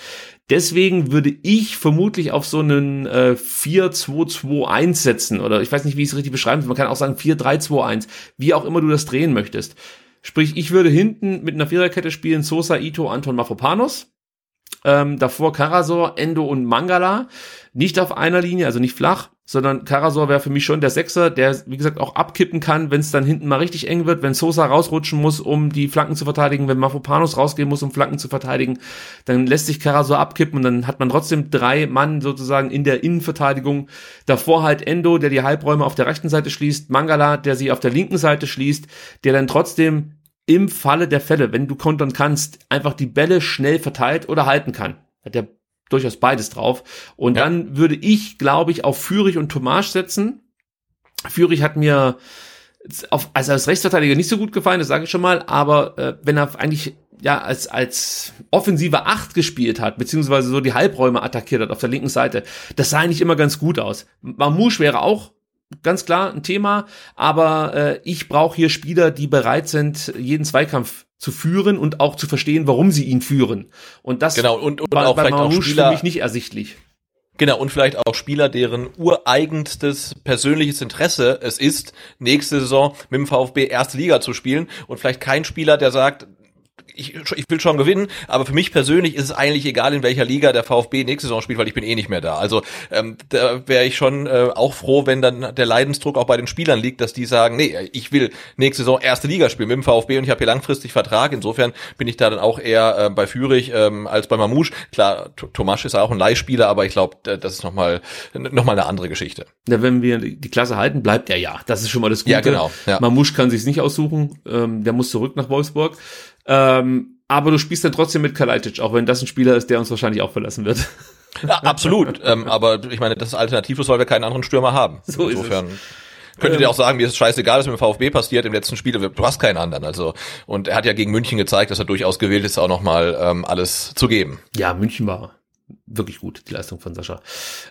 Deswegen würde ich vermutlich auf so einen äh, 4-2-2-1 setzen oder ich weiß nicht, wie ich es richtig beschreiben soll. Man kann auch sagen 4-3-2-1, wie auch immer du das drehen möchtest. Sprich, ich würde hinten mit einer Viererkette spielen Sosa, Ito, Anton Mafropanos. Ähm, davor Karasor, Endo und Mangala. Nicht auf einer Linie, also nicht flach, sondern Karasor wäre für mich schon der Sechser, der, wie gesagt, auch abkippen kann, wenn es dann hinten mal richtig eng wird, wenn Sosa rausrutschen muss, um die Flanken zu verteidigen, wenn Mafopanos rausgehen muss, um Flanken zu verteidigen, dann lässt sich Karasor abkippen und dann hat man trotzdem drei Mann sozusagen in der Innenverteidigung. Davor halt Endo, der die Halbräume auf der rechten Seite schließt, Mangala, der sie auf der linken Seite schließt, der dann trotzdem im Falle der Fälle, wenn du kontern kannst, einfach die Bälle schnell verteilt oder halten kann. Hat der durchaus beides drauf. Und ja. dann würde ich, glaube ich, auf Fürich und Tomasch setzen. Fürich hat mir auf, also als Rechtsverteidiger nicht so gut gefallen, das sage ich schon mal, aber äh, wenn er eigentlich ja als als offensive Acht gespielt hat, beziehungsweise so die Halbräume attackiert hat auf der linken Seite, das sah eigentlich immer ganz gut aus. Mamouche wäre auch ganz klar ein Thema, aber äh, ich brauche hier Spieler, die bereit sind, jeden Zweikampf zu führen und auch zu verstehen, warum sie ihn führen. Und das genau, und, und war auch bei Mamouche für mich nicht ersichtlich. Genau, und vielleicht auch Spieler, deren ureigenstes persönliches Interesse es ist, nächste Saison mit dem VfB erste Liga zu spielen und vielleicht kein Spieler, der sagt, ich, ich will schon gewinnen, aber für mich persönlich ist es eigentlich egal, in welcher Liga der VfB nächste Saison spielt, weil ich bin eh nicht mehr da. Also ähm, da wäre ich schon äh, auch froh, wenn dann der Leidensdruck auch bei den Spielern liegt, dass die sagen, nee, ich will nächste Saison erste Liga spielen mit dem VfB und ich habe hier langfristig Vertrag. Insofern bin ich da dann auch eher äh, bei Fürich ähm, als bei Mamouche. Klar, Tomasch ist auch ein Leihspieler, aber ich glaube, das ist nochmal noch mal eine andere Geschichte. Ja, wenn wir die Klasse halten, bleibt er ja. Das ist schon mal das Gute. Ja, genau. Ja. Mamouche kann sich's nicht aussuchen. Ähm, der muss zurück nach Wolfsburg. Ähm, aber du spielst dann trotzdem mit Kalajdzic, auch wenn das ein Spieler ist, der uns wahrscheinlich auch verlassen wird. Ja, absolut. ähm, aber ich meine, das ist alternativlos, weil wir keinen anderen Stürmer haben. So Insofern. Könntet ihr ähm, auch sagen, mir ist scheißegal, was mit dem VfB passiert im letzten Spiel. Du hast keinen anderen. Also und er hat ja gegen München gezeigt, dass er durchaus gewillt ist, auch nochmal ähm, alles zu geben. Ja, München war wirklich gut, die Leistung von Sascha.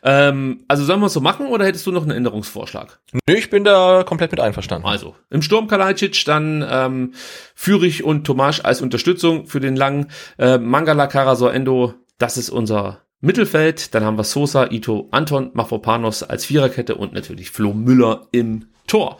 Ähm, also sollen wir es so machen oder hättest du noch einen Änderungsvorschlag? Nö, ich bin da komplett mit einverstanden. Also, im Sturm Kalajdzic, dann ähm, Fürich und Tomasch als Unterstützung für den langen äh, Mangala Karasor Endo, das ist unser Mittelfeld. Dann haben wir Sosa, Ito, Anton, Mafropanos als Viererkette und natürlich Flo Müller im Tor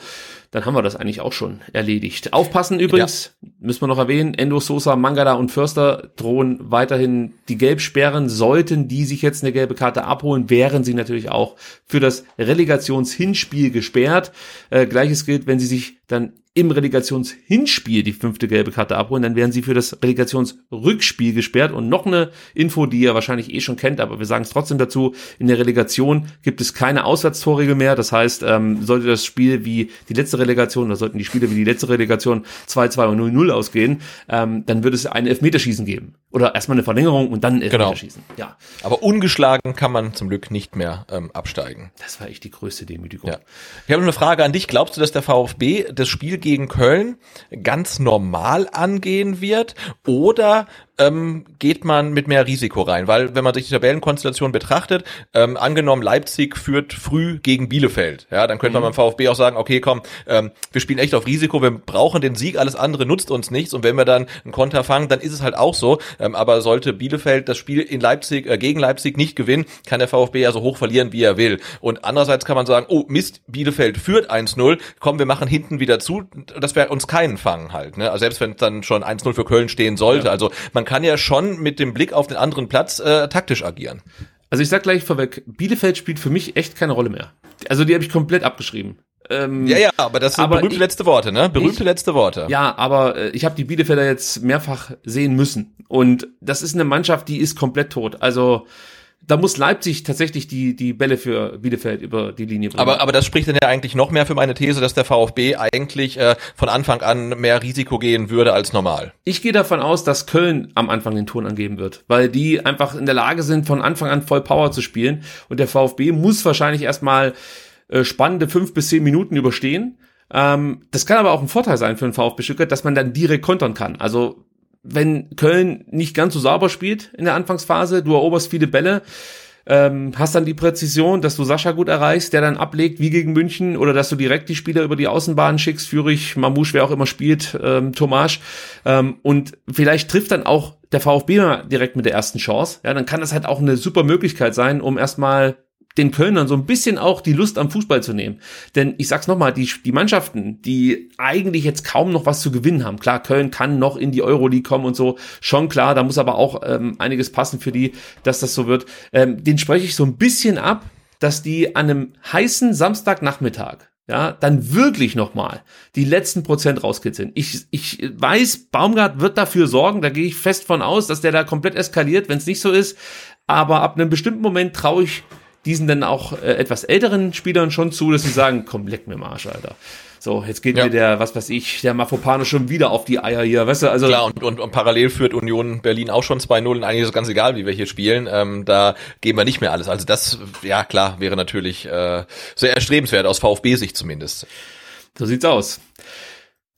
dann haben wir das eigentlich auch schon erledigt. Aufpassen übrigens, ja. müssen wir noch erwähnen, Endo Sosa, Mangada und Förster drohen weiterhin die Gelbsperren. Sollten die sich jetzt eine gelbe Karte abholen, wären sie natürlich auch für das Relegationshinspiel gesperrt. Äh, Gleiches gilt, wenn sie sich dann im Relegationshinspiel die fünfte gelbe Karte abholen, dann werden sie für das Relegationsrückspiel gesperrt. Und noch eine Info, die ihr wahrscheinlich eh schon kennt, aber wir sagen es trotzdem dazu, in der Relegation gibt es keine Auswärtstorregel mehr. Das heißt, ähm, sollte das Spiel wie die letzte Relegation, oder sollten die Spiele wie die letzte Relegation 2-2 und 0-0 ausgehen, ähm, dann wird es ein Elfmeterschießen geben. Oder erstmal eine Verlängerung und dann ein genau. Elfmeterschießen. Genau. Ja. Aber ungeschlagen kann man zum Glück nicht mehr ähm, absteigen. Das war echt die größte Demütigung. Ja. Ich habe eine Frage an dich. Glaubst du, dass der VfB das Spiel gegen Köln ganz normal angehen wird oder ähm, geht man mit mehr Risiko rein, weil wenn man sich die Tabellenkonstellation betrachtet, ähm, angenommen Leipzig führt früh gegen Bielefeld, ja, dann könnte mhm. man beim VfB auch sagen, okay, komm, ähm, wir spielen echt auf Risiko, wir brauchen den Sieg, alles andere nutzt uns nichts und wenn wir dann einen Konter fangen, dann ist es halt auch so, ähm, aber sollte Bielefeld das Spiel in Leipzig äh, gegen Leipzig nicht gewinnen, kann der VfB ja so hoch verlieren, wie er will. Und andererseits kann man sagen, oh Mist, Bielefeld führt 1-0, komm, wir machen hinten wieder zu, dass wir uns keinen fangen halt, ne? Also selbst wenn es dann schon 1-0 für Köln stehen sollte, ja. also man kann ja schon mit dem Blick auf den anderen Platz äh, taktisch agieren. Also ich sag gleich vorweg, Bielefeld spielt für mich echt keine Rolle mehr. Also die habe ich komplett abgeschrieben. Ähm, ja, ja, aber das sind berühmte ich, letzte Worte, ne? Berühmte ich, letzte Worte. Ja, aber äh, ich habe die Bielefelder jetzt mehrfach sehen müssen. Und das ist eine Mannschaft, die ist komplett tot. Also da muss Leipzig tatsächlich die, die Bälle für Bielefeld über die Linie bringen. Aber, aber das spricht dann ja eigentlich noch mehr für meine These, dass der VfB eigentlich äh, von Anfang an mehr Risiko gehen würde als normal. Ich gehe davon aus, dass Köln am Anfang den Ton angeben wird, weil die einfach in der Lage sind, von Anfang an voll Power zu spielen. Und der VfB muss wahrscheinlich erstmal äh, spannende fünf bis zehn Minuten überstehen. Ähm, das kann aber auch ein Vorteil sein für den VfB Stuttgart, dass man dann direkt kontern kann. Also wenn Köln nicht ganz so sauber spielt in der Anfangsphase, du eroberst viele Bälle, ähm, hast dann die Präzision, dass du Sascha gut erreichst, der dann ablegt wie gegen München oder dass du direkt die Spieler über die Außenbahn schickst, Führig, Mamouche, wer auch immer spielt, ähm, Tomasch. Ähm, und vielleicht trifft dann auch der VfB direkt mit der ersten Chance, ja, dann kann das halt auch eine super Möglichkeit sein, um erstmal den Kölnern so ein bisschen auch die Lust am Fußball zu nehmen. Denn ich sag's nochmal, die, die Mannschaften, die eigentlich jetzt kaum noch was zu gewinnen haben. Klar, Köln kann noch in die Euroleague kommen und so, schon klar, da muss aber auch ähm, einiges passen für die, dass das so wird. Ähm, den spreche ich so ein bisschen ab, dass die an einem heißen Samstagnachmittag ja, dann wirklich nochmal die letzten Prozent rauskitzeln. Ich, ich weiß, Baumgart wird dafür sorgen, da gehe ich fest von aus, dass der da komplett eskaliert, wenn es nicht so ist. Aber ab einem bestimmten Moment traue ich diesen dann auch äh, etwas älteren Spielern schon zu, dass sie sagen, komm, leck mir Marsch, Alter. So, jetzt geht ja. mir der, was weiß ich, der Mafopano schon wieder auf die Eier hier, weißt du, also. Klar, und, und, und parallel führt Union Berlin auch schon 2-0 und eigentlich ist es ganz egal, wie wir hier spielen, ähm, da geben wir nicht mehr alles. Also das, ja klar, wäre natürlich äh, sehr erstrebenswert, aus VfB-Sicht zumindest. So sieht's aus.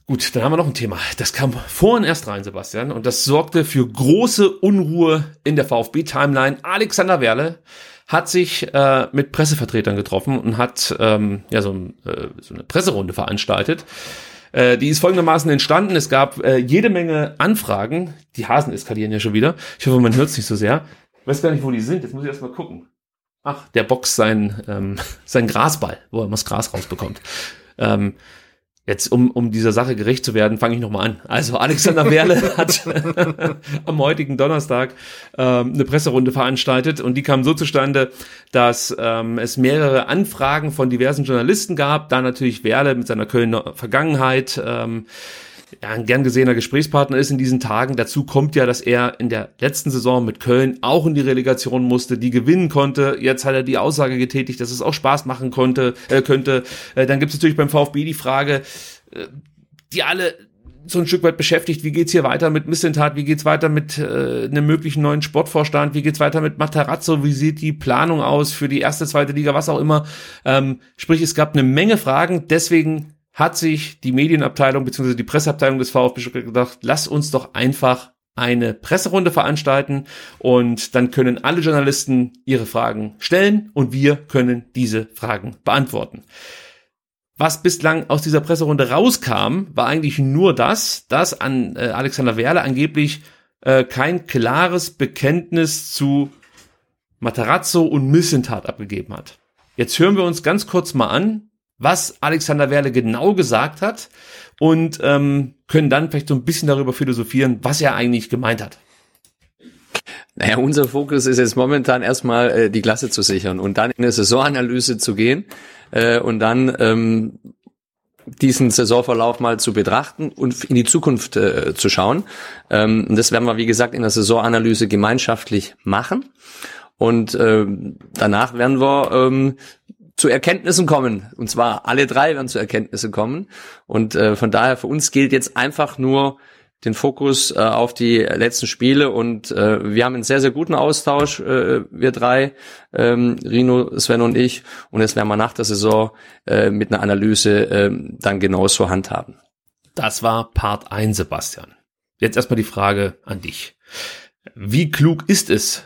Gut, dann haben wir noch ein Thema. Das kam vorhin erst rein, Sebastian, und das sorgte für große Unruhe in der VfB-Timeline. Alexander Werle hat sich äh, mit Pressevertretern getroffen und hat ähm, ja so, äh, so eine Presserunde veranstaltet. Äh, die ist folgendermaßen entstanden. Es gab äh, jede Menge Anfragen. Die Hasen eskalieren ja schon wieder. Ich hoffe, man hört es nicht so sehr. Ich weiß gar nicht, wo die sind. Jetzt muss ich erst mal gucken. Ach, der boxt sein, ähm, sein Grasball, wo er mal das Gras rausbekommt. Ähm, Jetzt, um, um dieser Sache gerecht zu werden, fange ich nochmal an. Also Alexander Werle hat am heutigen Donnerstag ähm, eine Presserunde veranstaltet und die kam so zustande, dass ähm, es mehrere Anfragen von diversen Journalisten gab, da natürlich Werle mit seiner Kölner Vergangenheit ähm, ja, ein gern gesehener Gesprächspartner ist in diesen Tagen. Dazu kommt ja, dass er in der letzten Saison mit Köln auch in die Relegation musste, die gewinnen konnte. Jetzt hat er die Aussage getätigt, dass es auch Spaß machen konnte, äh, könnte. Äh, dann gibt es natürlich beim VfB die Frage, äh, die alle so ein Stück weit beschäftigt, wie geht's hier weiter mit Missentat, wie geht's weiter mit äh, einem möglichen neuen Sportvorstand, wie geht's weiter mit Matarazzo, wie sieht die Planung aus für die erste, zweite Liga, was auch immer. Ähm, sprich, es gab eine Menge Fragen, deswegen hat sich die Medienabteilung bzw. die Presseabteilung des VfB Stuttgart gedacht, lass uns doch einfach eine Presserunde veranstalten und dann können alle Journalisten ihre Fragen stellen und wir können diese Fragen beantworten. Was bislang aus dieser Presserunde rauskam, war eigentlich nur das, dass an äh, Alexander Werle angeblich äh, kein klares Bekenntnis zu Matarazzo und Missentat abgegeben hat. Jetzt hören wir uns ganz kurz mal an, was Alexander Werle genau gesagt hat und ähm, können dann vielleicht so ein bisschen darüber philosophieren, was er eigentlich gemeint hat. Naja, unser Fokus ist jetzt momentan erstmal äh, die Klasse zu sichern und dann in eine Saisonanalyse zu gehen äh, und dann ähm, diesen Saisonverlauf mal zu betrachten und in die Zukunft äh, zu schauen. Ähm, das werden wir, wie gesagt, in der Saisonanalyse gemeinschaftlich machen. Und äh, danach werden wir ähm, zu Erkenntnissen kommen. Und zwar alle drei werden zu Erkenntnissen kommen. Und äh, von daher für uns gilt jetzt einfach nur den Fokus äh, auf die letzten Spiele und äh, wir haben einen sehr, sehr guten Austausch, äh, wir drei, ähm, Rino, Sven und ich. Und jetzt werden wir nach der Saison äh, mit einer Analyse äh, dann genauso handhaben. Das war Part 1, Sebastian. Jetzt erstmal die Frage an dich. Wie klug ist es,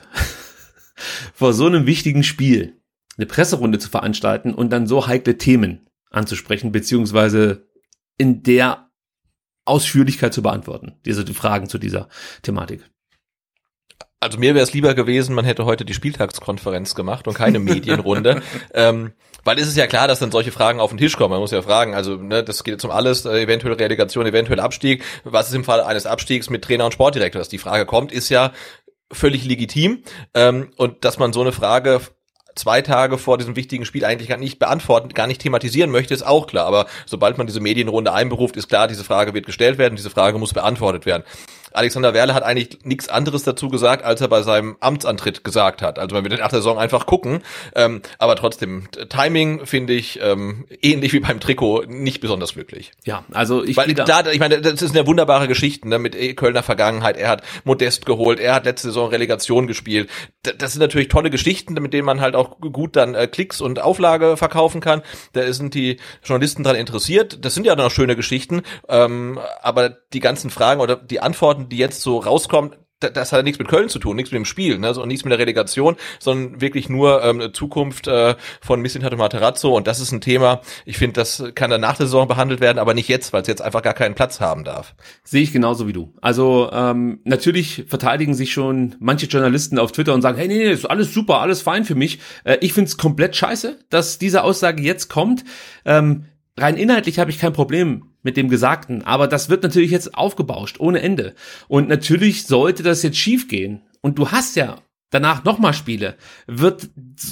vor so einem wichtigen Spiel eine Presserunde zu veranstalten und dann so heikle Themen anzusprechen, beziehungsweise in der Ausführlichkeit zu beantworten, diese Fragen zu dieser Thematik. Also mir wäre es lieber gewesen, man hätte heute die Spieltagskonferenz gemacht und keine Medienrunde. ähm, weil es ist ja klar, dass dann solche Fragen auf den Tisch kommen. Man muss ja fragen, also ne, das geht jetzt um alles, äh, eventuell Relegation, eventuell Abstieg. Was ist im Fall eines Abstiegs mit Trainer und Sportdirektor? Dass die Frage kommt, ist ja völlig legitim. Ähm, und dass man so eine Frage zwei Tage vor diesem wichtigen Spiel eigentlich gar nicht beantworten, gar nicht thematisieren möchte, ist auch klar. Aber sobald man diese Medienrunde einberuft, ist klar, diese Frage wird gestellt werden, diese Frage muss beantwortet werden. Alexander Werle hat eigentlich nichts anderes dazu gesagt, als er bei seinem Amtsantritt gesagt hat. Also man wird nach der Saison einfach gucken. Ähm, aber trotzdem, Timing finde ich ähm, ähnlich wie beim Trikot nicht besonders glücklich. Ja, also ich Weil da, ich meine, das ist eine wunderbare Geschichte ne, mit Kölner Vergangenheit. Er hat Modest geholt, er hat letzte Saison Relegation gespielt. Das sind natürlich tolle Geschichten, mit denen man halt auch gut dann äh, Klicks und Auflage verkaufen kann. Da sind die Journalisten dran interessiert. Das sind ja noch schöne Geschichten. Ähm, aber die ganzen Fragen oder die Antworten Antworten, die jetzt so rauskommen, das hat nichts mit Köln zu tun, nichts mit dem Spiel, ne, so, nichts mit der Relegation, sondern wirklich nur ähm, Zukunft äh, von Missintat und Materazzo und das ist ein Thema, ich finde, das kann dann nach der Saison behandelt werden, aber nicht jetzt, weil es jetzt einfach gar keinen Platz haben darf. Sehe ich genauso wie du. Also ähm, natürlich verteidigen sich schon manche Journalisten auf Twitter und sagen, hey, nee, nee, ist alles super, alles fein für mich. Äh, ich finde es komplett scheiße, dass diese Aussage jetzt kommt. Ähm, rein inhaltlich habe ich kein Problem mit dem Gesagten, aber das wird natürlich jetzt aufgebauscht ohne Ende. Und natürlich sollte das jetzt schiefgehen. Und du hast ja danach nochmal Spiele, wird,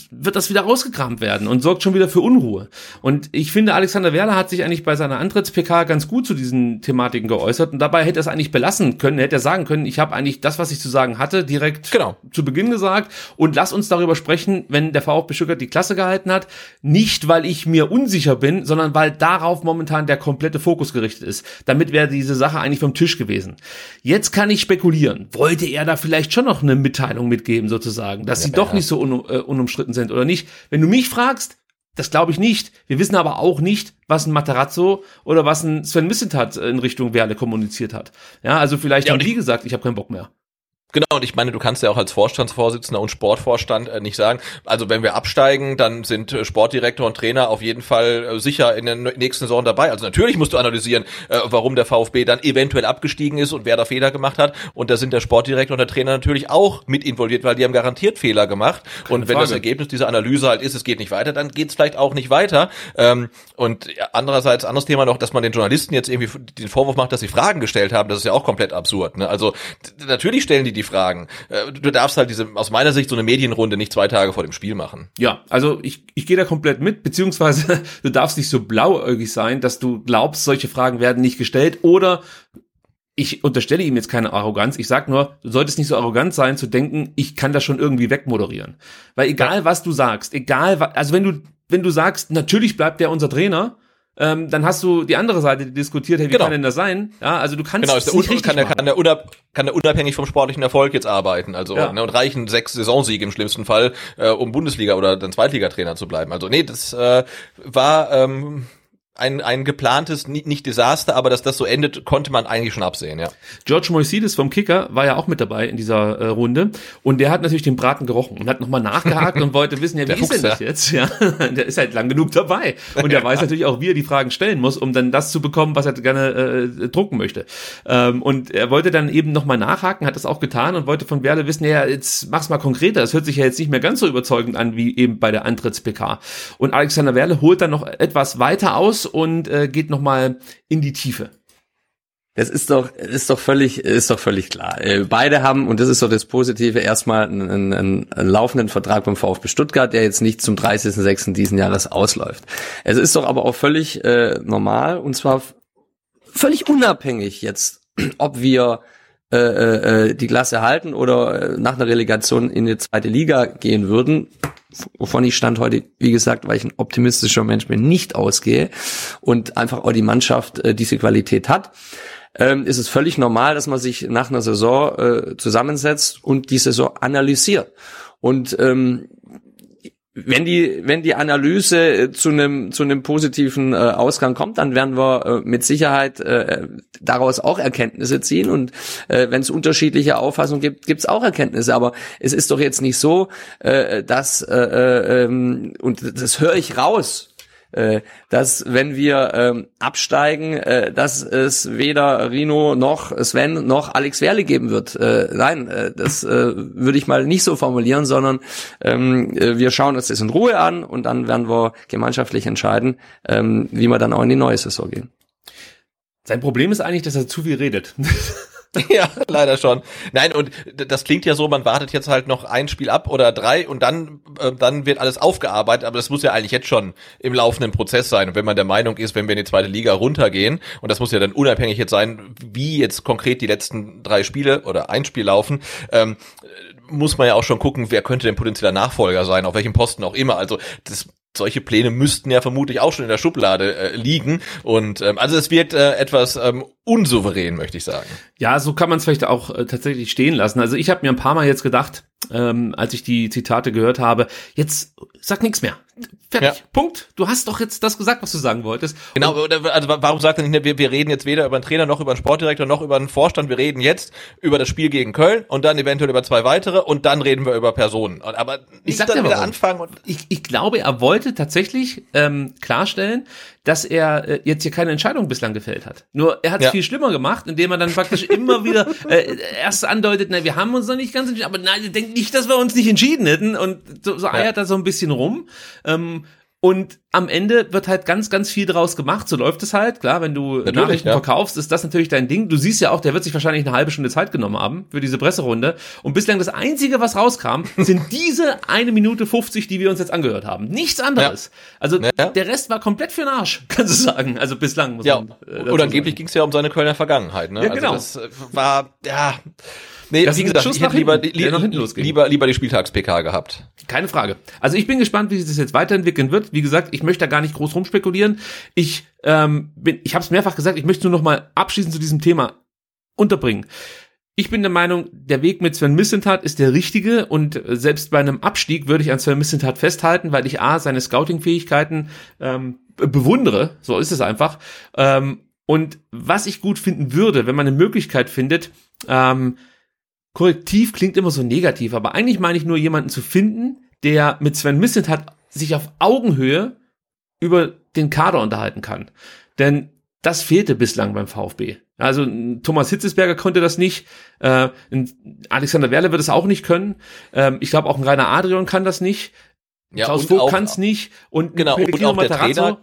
wird das wieder rausgekramt werden und sorgt schon wieder für Unruhe. Und ich finde, Alexander Werler hat sich eigentlich bei seiner Antritts-PK ganz gut zu diesen Thematiken geäußert und dabei hätte er es eigentlich belassen können, hätte er sagen können, ich habe eigentlich das, was ich zu sagen hatte, direkt genau. zu Beginn gesagt und lass uns darüber sprechen, wenn der VfB Stuttgart die Klasse gehalten hat. Nicht, weil ich mir unsicher bin, sondern weil darauf momentan der komplette Fokus gerichtet ist. Damit wäre diese Sache eigentlich vom Tisch gewesen. Jetzt kann ich spekulieren. Wollte er da vielleicht schon noch eine Mitteilung mitgeben, sozusagen, dass ja, sie doch nicht so un, äh, unumstritten sind oder nicht. Wenn du mich fragst, das glaube ich nicht. Wir wissen aber auch nicht, was ein Matarazzo oder was ein Sven Missentat in Richtung Werle kommuniziert hat. Ja, also vielleicht ja, haben die gesagt, ich habe keinen Bock mehr. Genau, und ich meine, du kannst ja auch als Vorstandsvorsitzender und Sportvorstand äh, nicht sagen, also wenn wir absteigen, dann sind äh, Sportdirektor und Trainer auf jeden Fall äh, sicher in der nächsten Saison dabei. Also natürlich musst du analysieren, äh, warum der VfB dann eventuell abgestiegen ist und wer da Fehler gemacht hat. Und da sind der Sportdirektor und der Trainer natürlich auch mit involviert, weil die haben garantiert Fehler gemacht. Keine und wenn Frage. das Ergebnis dieser Analyse halt ist, es geht nicht weiter, dann geht es vielleicht auch nicht weiter. Ähm, und andererseits, anderes Thema noch, dass man den Journalisten jetzt irgendwie den Vorwurf macht, dass sie Fragen gestellt haben, das ist ja auch komplett absurd. Ne? Also natürlich stellen die die Fragen. Äh, du darfst halt diese, aus meiner Sicht, so eine Medienrunde nicht zwei Tage vor dem Spiel machen. Ja, also ich, ich gehe da komplett mit, beziehungsweise du darfst nicht so blauäugig sein, dass du glaubst, solche Fragen werden nicht gestellt oder ich unterstelle ihm jetzt keine Arroganz. Ich sag nur, du solltest nicht so arrogant sein, zu denken, ich kann das schon irgendwie wegmoderieren. Weil egal, was du sagst, egal, also wenn du, wenn du sagst, natürlich bleibt der unser Trainer, ähm, dann hast du die andere Seite, die diskutiert, hey, wie genau. kann denn das sein? Ja, also du kannst genau, ist der nicht kann, der, kann, der unab, kann der unabhängig vom sportlichen Erfolg jetzt arbeiten. Also ja. ne, und reichen sechs Saisonsiege im schlimmsten Fall, äh, um Bundesliga oder dann Zweitligatrainer zu bleiben. Also nee, das äh, war ähm, ein, ein geplantes, nicht, nicht Desaster, aber dass das so endet, konnte man eigentlich schon absehen, ja. George Moisides vom Kicker war ja auch mit dabei in dieser äh, Runde und der hat natürlich den Braten gerochen und hat nochmal nachgehakt und wollte wissen, ja, wie ist denn das jetzt? Ja, der ist halt lang genug dabei und der weiß natürlich auch, wie er die Fragen stellen muss, um dann das zu bekommen, was er gerne äh, drucken möchte. Ähm, und er wollte dann eben nochmal nachhaken, hat das auch getan und wollte von Werle wissen, ja, jetzt mach's mal konkreter, das hört sich ja jetzt nicht mehr ganz so überzeugend an, wie eben bei der Antritts-PK. Und Alexander Werle holt dann noch etwas weiter aus und äh, geht nochmal in die Tiefe. Das ist doch, ist doch völlig, ist doch völlig klar. Äh, beide haben, und das ist doch das Positive, erstmal einen, einen, einen laufenden Vertrag beim VfB Stuttgart, der jetzt nicht zum 30.06. diesen Jahres ausläuft. Es ist doch aber auch völlig äh, normal, und zwar völlig unabhängig jetzt, ob wir äh, äh, die Klasse halten oder äh, nach einer Relegation in die zweite Liga gehen würden, wovon ich stand heute, wie gesagt, weil ich ein optimistischer Mensch bin, nicht ausgehe und einfach auch die Mannschaft äh, diese Qualität hat, ähm, ist es völlig normal, dass man sich nach einer Saison äh, zusammensetzt und die Saison analysiert. Und ähm, wenn die, wenn die Analyse äh, zu einem, zu einem positiven äh, Ausgang kommt, dann werden wir äh, mit Sicherheit äh, daraus auch Erkenntnisse ziehen. Und äh, wenn es unterschiedliche Auffassungen gibt, gibt es auch Erkenntnisse. Aber es ist doch jetzt nicht so, äh, dass, äh, äh, ähm, und das höre ich raus, äh, dass wenn wir ähm, absteigen, äh, dass es weder Rino noch Sven noch Alex Werle geben wird. Äh, nein, äh, das äh, würde ich mal nicht so formulieren, sondern ähm, äh, wir schauen uns das in Ruhe an und dann werden wir gemeinschaftlich entscheiden, ähm, wie wir dann auch in die neue Saison gehen. Sein Problem ist eigentlich, dass er zu viel redet. Ja, leider schon. Nein, und das klingt ja so, man wartet jetzt halt noch ein Spiel ab oder drei und dann, äh, dann wird alles aufgearbeitet, aber das muss ja eigentlich jetzt schon im laufenden Prozess sein. Und wenn man der Meinung ist, wenn wir in die zweite Liga runtergehen, und das muss ja dann unabhängig jetzt sein, wie jetzt konkret die letzten drei Spiele oder ein Spiel laufen, ähm, muss man ja auch schon gucken, wer könnte denn potenzieller Nachfolger sein, auf welchem Posten auch immer. Also das solche Pläne müssten ja vermutlich auch schon in der Schublade äh, liegen. Und ähm, also es wirkt äh, etwas ähm, unsouverän, möchte ich sagen. Ja, so kann man es vielleicht auch äh, tatsächlich stehen lassen. Also ich habe mir ein paar Mal jetzt gedacht, ähm, als ich die Zitate gehört habe, jetzt sag nichts mehr. Fertig. Ja. Punkt. Du hast doch jetzt das gesagt, was du sagen wolltest. Genau, also warum sagt er nicht, wir, wir reden jetzt weder über einen Trainer noch über einen Sportdirektor noch über einen Vorstand, wir reden jetzt über das Spiel gegen Köln und dann eventuell über zwei weitere und dann reden wir über Personen. Aber nicht Ich sag dann dir wieder warum. anfangen und Ich, ich glaube, er wollte tatsächlich ähm, klarstellen, dass er äh, jetzt hier keine Entscheidung bislang gefällt hat. Nur er hat es Ja. viel schlimmer gemacht, indem er dann praktisch immer wieder äh, erst andeutet, na, wir haben uns noch nicht ganz entschieden, aber nein, denkt nicht, dass wir uns nicht entschieden hätten. Und so, so eiert er so ein bisschen rum. Ähm, und am Ende wird halt ganz, ganz viel draus gemacht. So läuft es halt. Klar, wenn du Natürlich, Nachrichten ja. verkaufst, ist das natürlich dein Ding. Du siehst ja auch, der wird sich wahrscheinlich eine halbe Stunde Zeit genommen haben für diese Presserunde. Und bislang das Einzige, was rauskam, sind diese eine Minute 50, die wir uns jetzt angehört haben. Nichts anderes. Also Ja. der Rest war komplett für den Arsch, kannst du sagen. Also bislang muss ja, man. äh, oder angeblich ging es ja um seine Kölner Vergangenheit. Ne? Ja, genau. Also das äh, war, ja, nee, Das wie gesagt, Schuss ich hätte lieber, hinten, hinten losging. lieber, lieber die Spieltags-PK gehabt. Keine Frage. Also ich bin gespannt, wie sich das jetzt weiterentwickeln wird. Wie gesagt, ich möchte da gar nicht groß rumspekulieren. Ich ähm, bin, ich habe es mehrfach gesagt, ich möchte nur noch mal abschließend zu diesem Thema unterbringen. Ich bin der Meinung, der Weg mit Sven Missentat ist der richtige und äh, selbst bei einem Abstieg würde ich an Sven Missentat festhalten, weil ich A, seine Scouting-Fähigkeiten ähm, be- bewundere, so ist es einfach. Ähm, und was ich gut finden würde, wenn man eine Möglichkeit findet, ähm, Korrektiv klingt immer so negativ, aber eigentlich meine ich nur jemanden zu finden, der mit Sven Missentat sich auf Augenhöhe über den Kader unterhalten kann. Denn das fehlte bislang beim VfB. Also Thomas Hitzesberger konnte das nicht, äh, Alexander Werle wird es auch nicht können. Ähm, ich glaube auch ein Rainer Adrian kann das nicht. Klaus und Vogt kann es nicht und Genau, und Pellegrino auch der Trainer-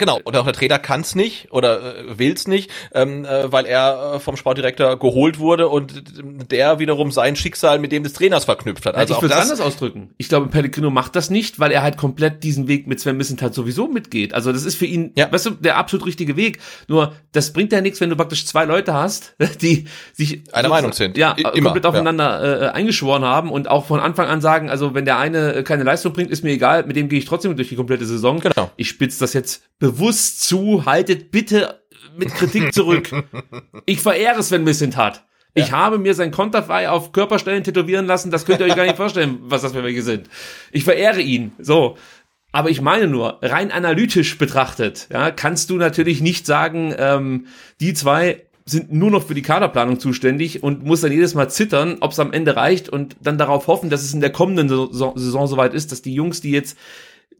Genau, und auch der Trainer kann's nicht oder äh, will's nicht, ähm, äh, weil er äh, vom Sportdirektor geholt wurde und der wiederum sein Schicksal mit dem des Trainers verknüpft hat. Also ich auch würde es anders ausdrücken. Ich glaube, Pellegrino macht das nicht, weil er halt komplett diesen Weg mit Sven Missentat sowieso mitgeht. Also das ist für ihn, Ja. weißt du, der absolut richtige Weg. Nur, das bringt ja nichts, wenn du praktisch zwei Leute hast, die sich Einer Meinung sind. Ja, immer, komplett aufeinander äh, eingeschworen haben und auch von Anfang an sagen, also wenn der eine keine Leistung bringt, ist mir egal, mit dem gehe ich trotzdem durch die komplette Saison. Genau. Ich spitze das jetzt bewusst zu, haltet bitte mit Kritik zurück. ich verehre Sven Missentat. Ich habe mir sein Konterfei auf Körperstellen tätowieren lassen. Das könnt ihr euch gar nicht vorstellen, was das für welche sind. Ich verehre ihn. So. Aber ich meine nur, rein analytisch betrachtet, ja, kannst du natürlich nicht sagen, ähm, die zwei sind nur noch für die Kaderplanung zuständig und muss dann jedes Mal zittern, ob es am Ende reicht und dann darauf hoffen, dass es in der kommenden Saison, Saison soweit ist, dass die Jungs, die jetzt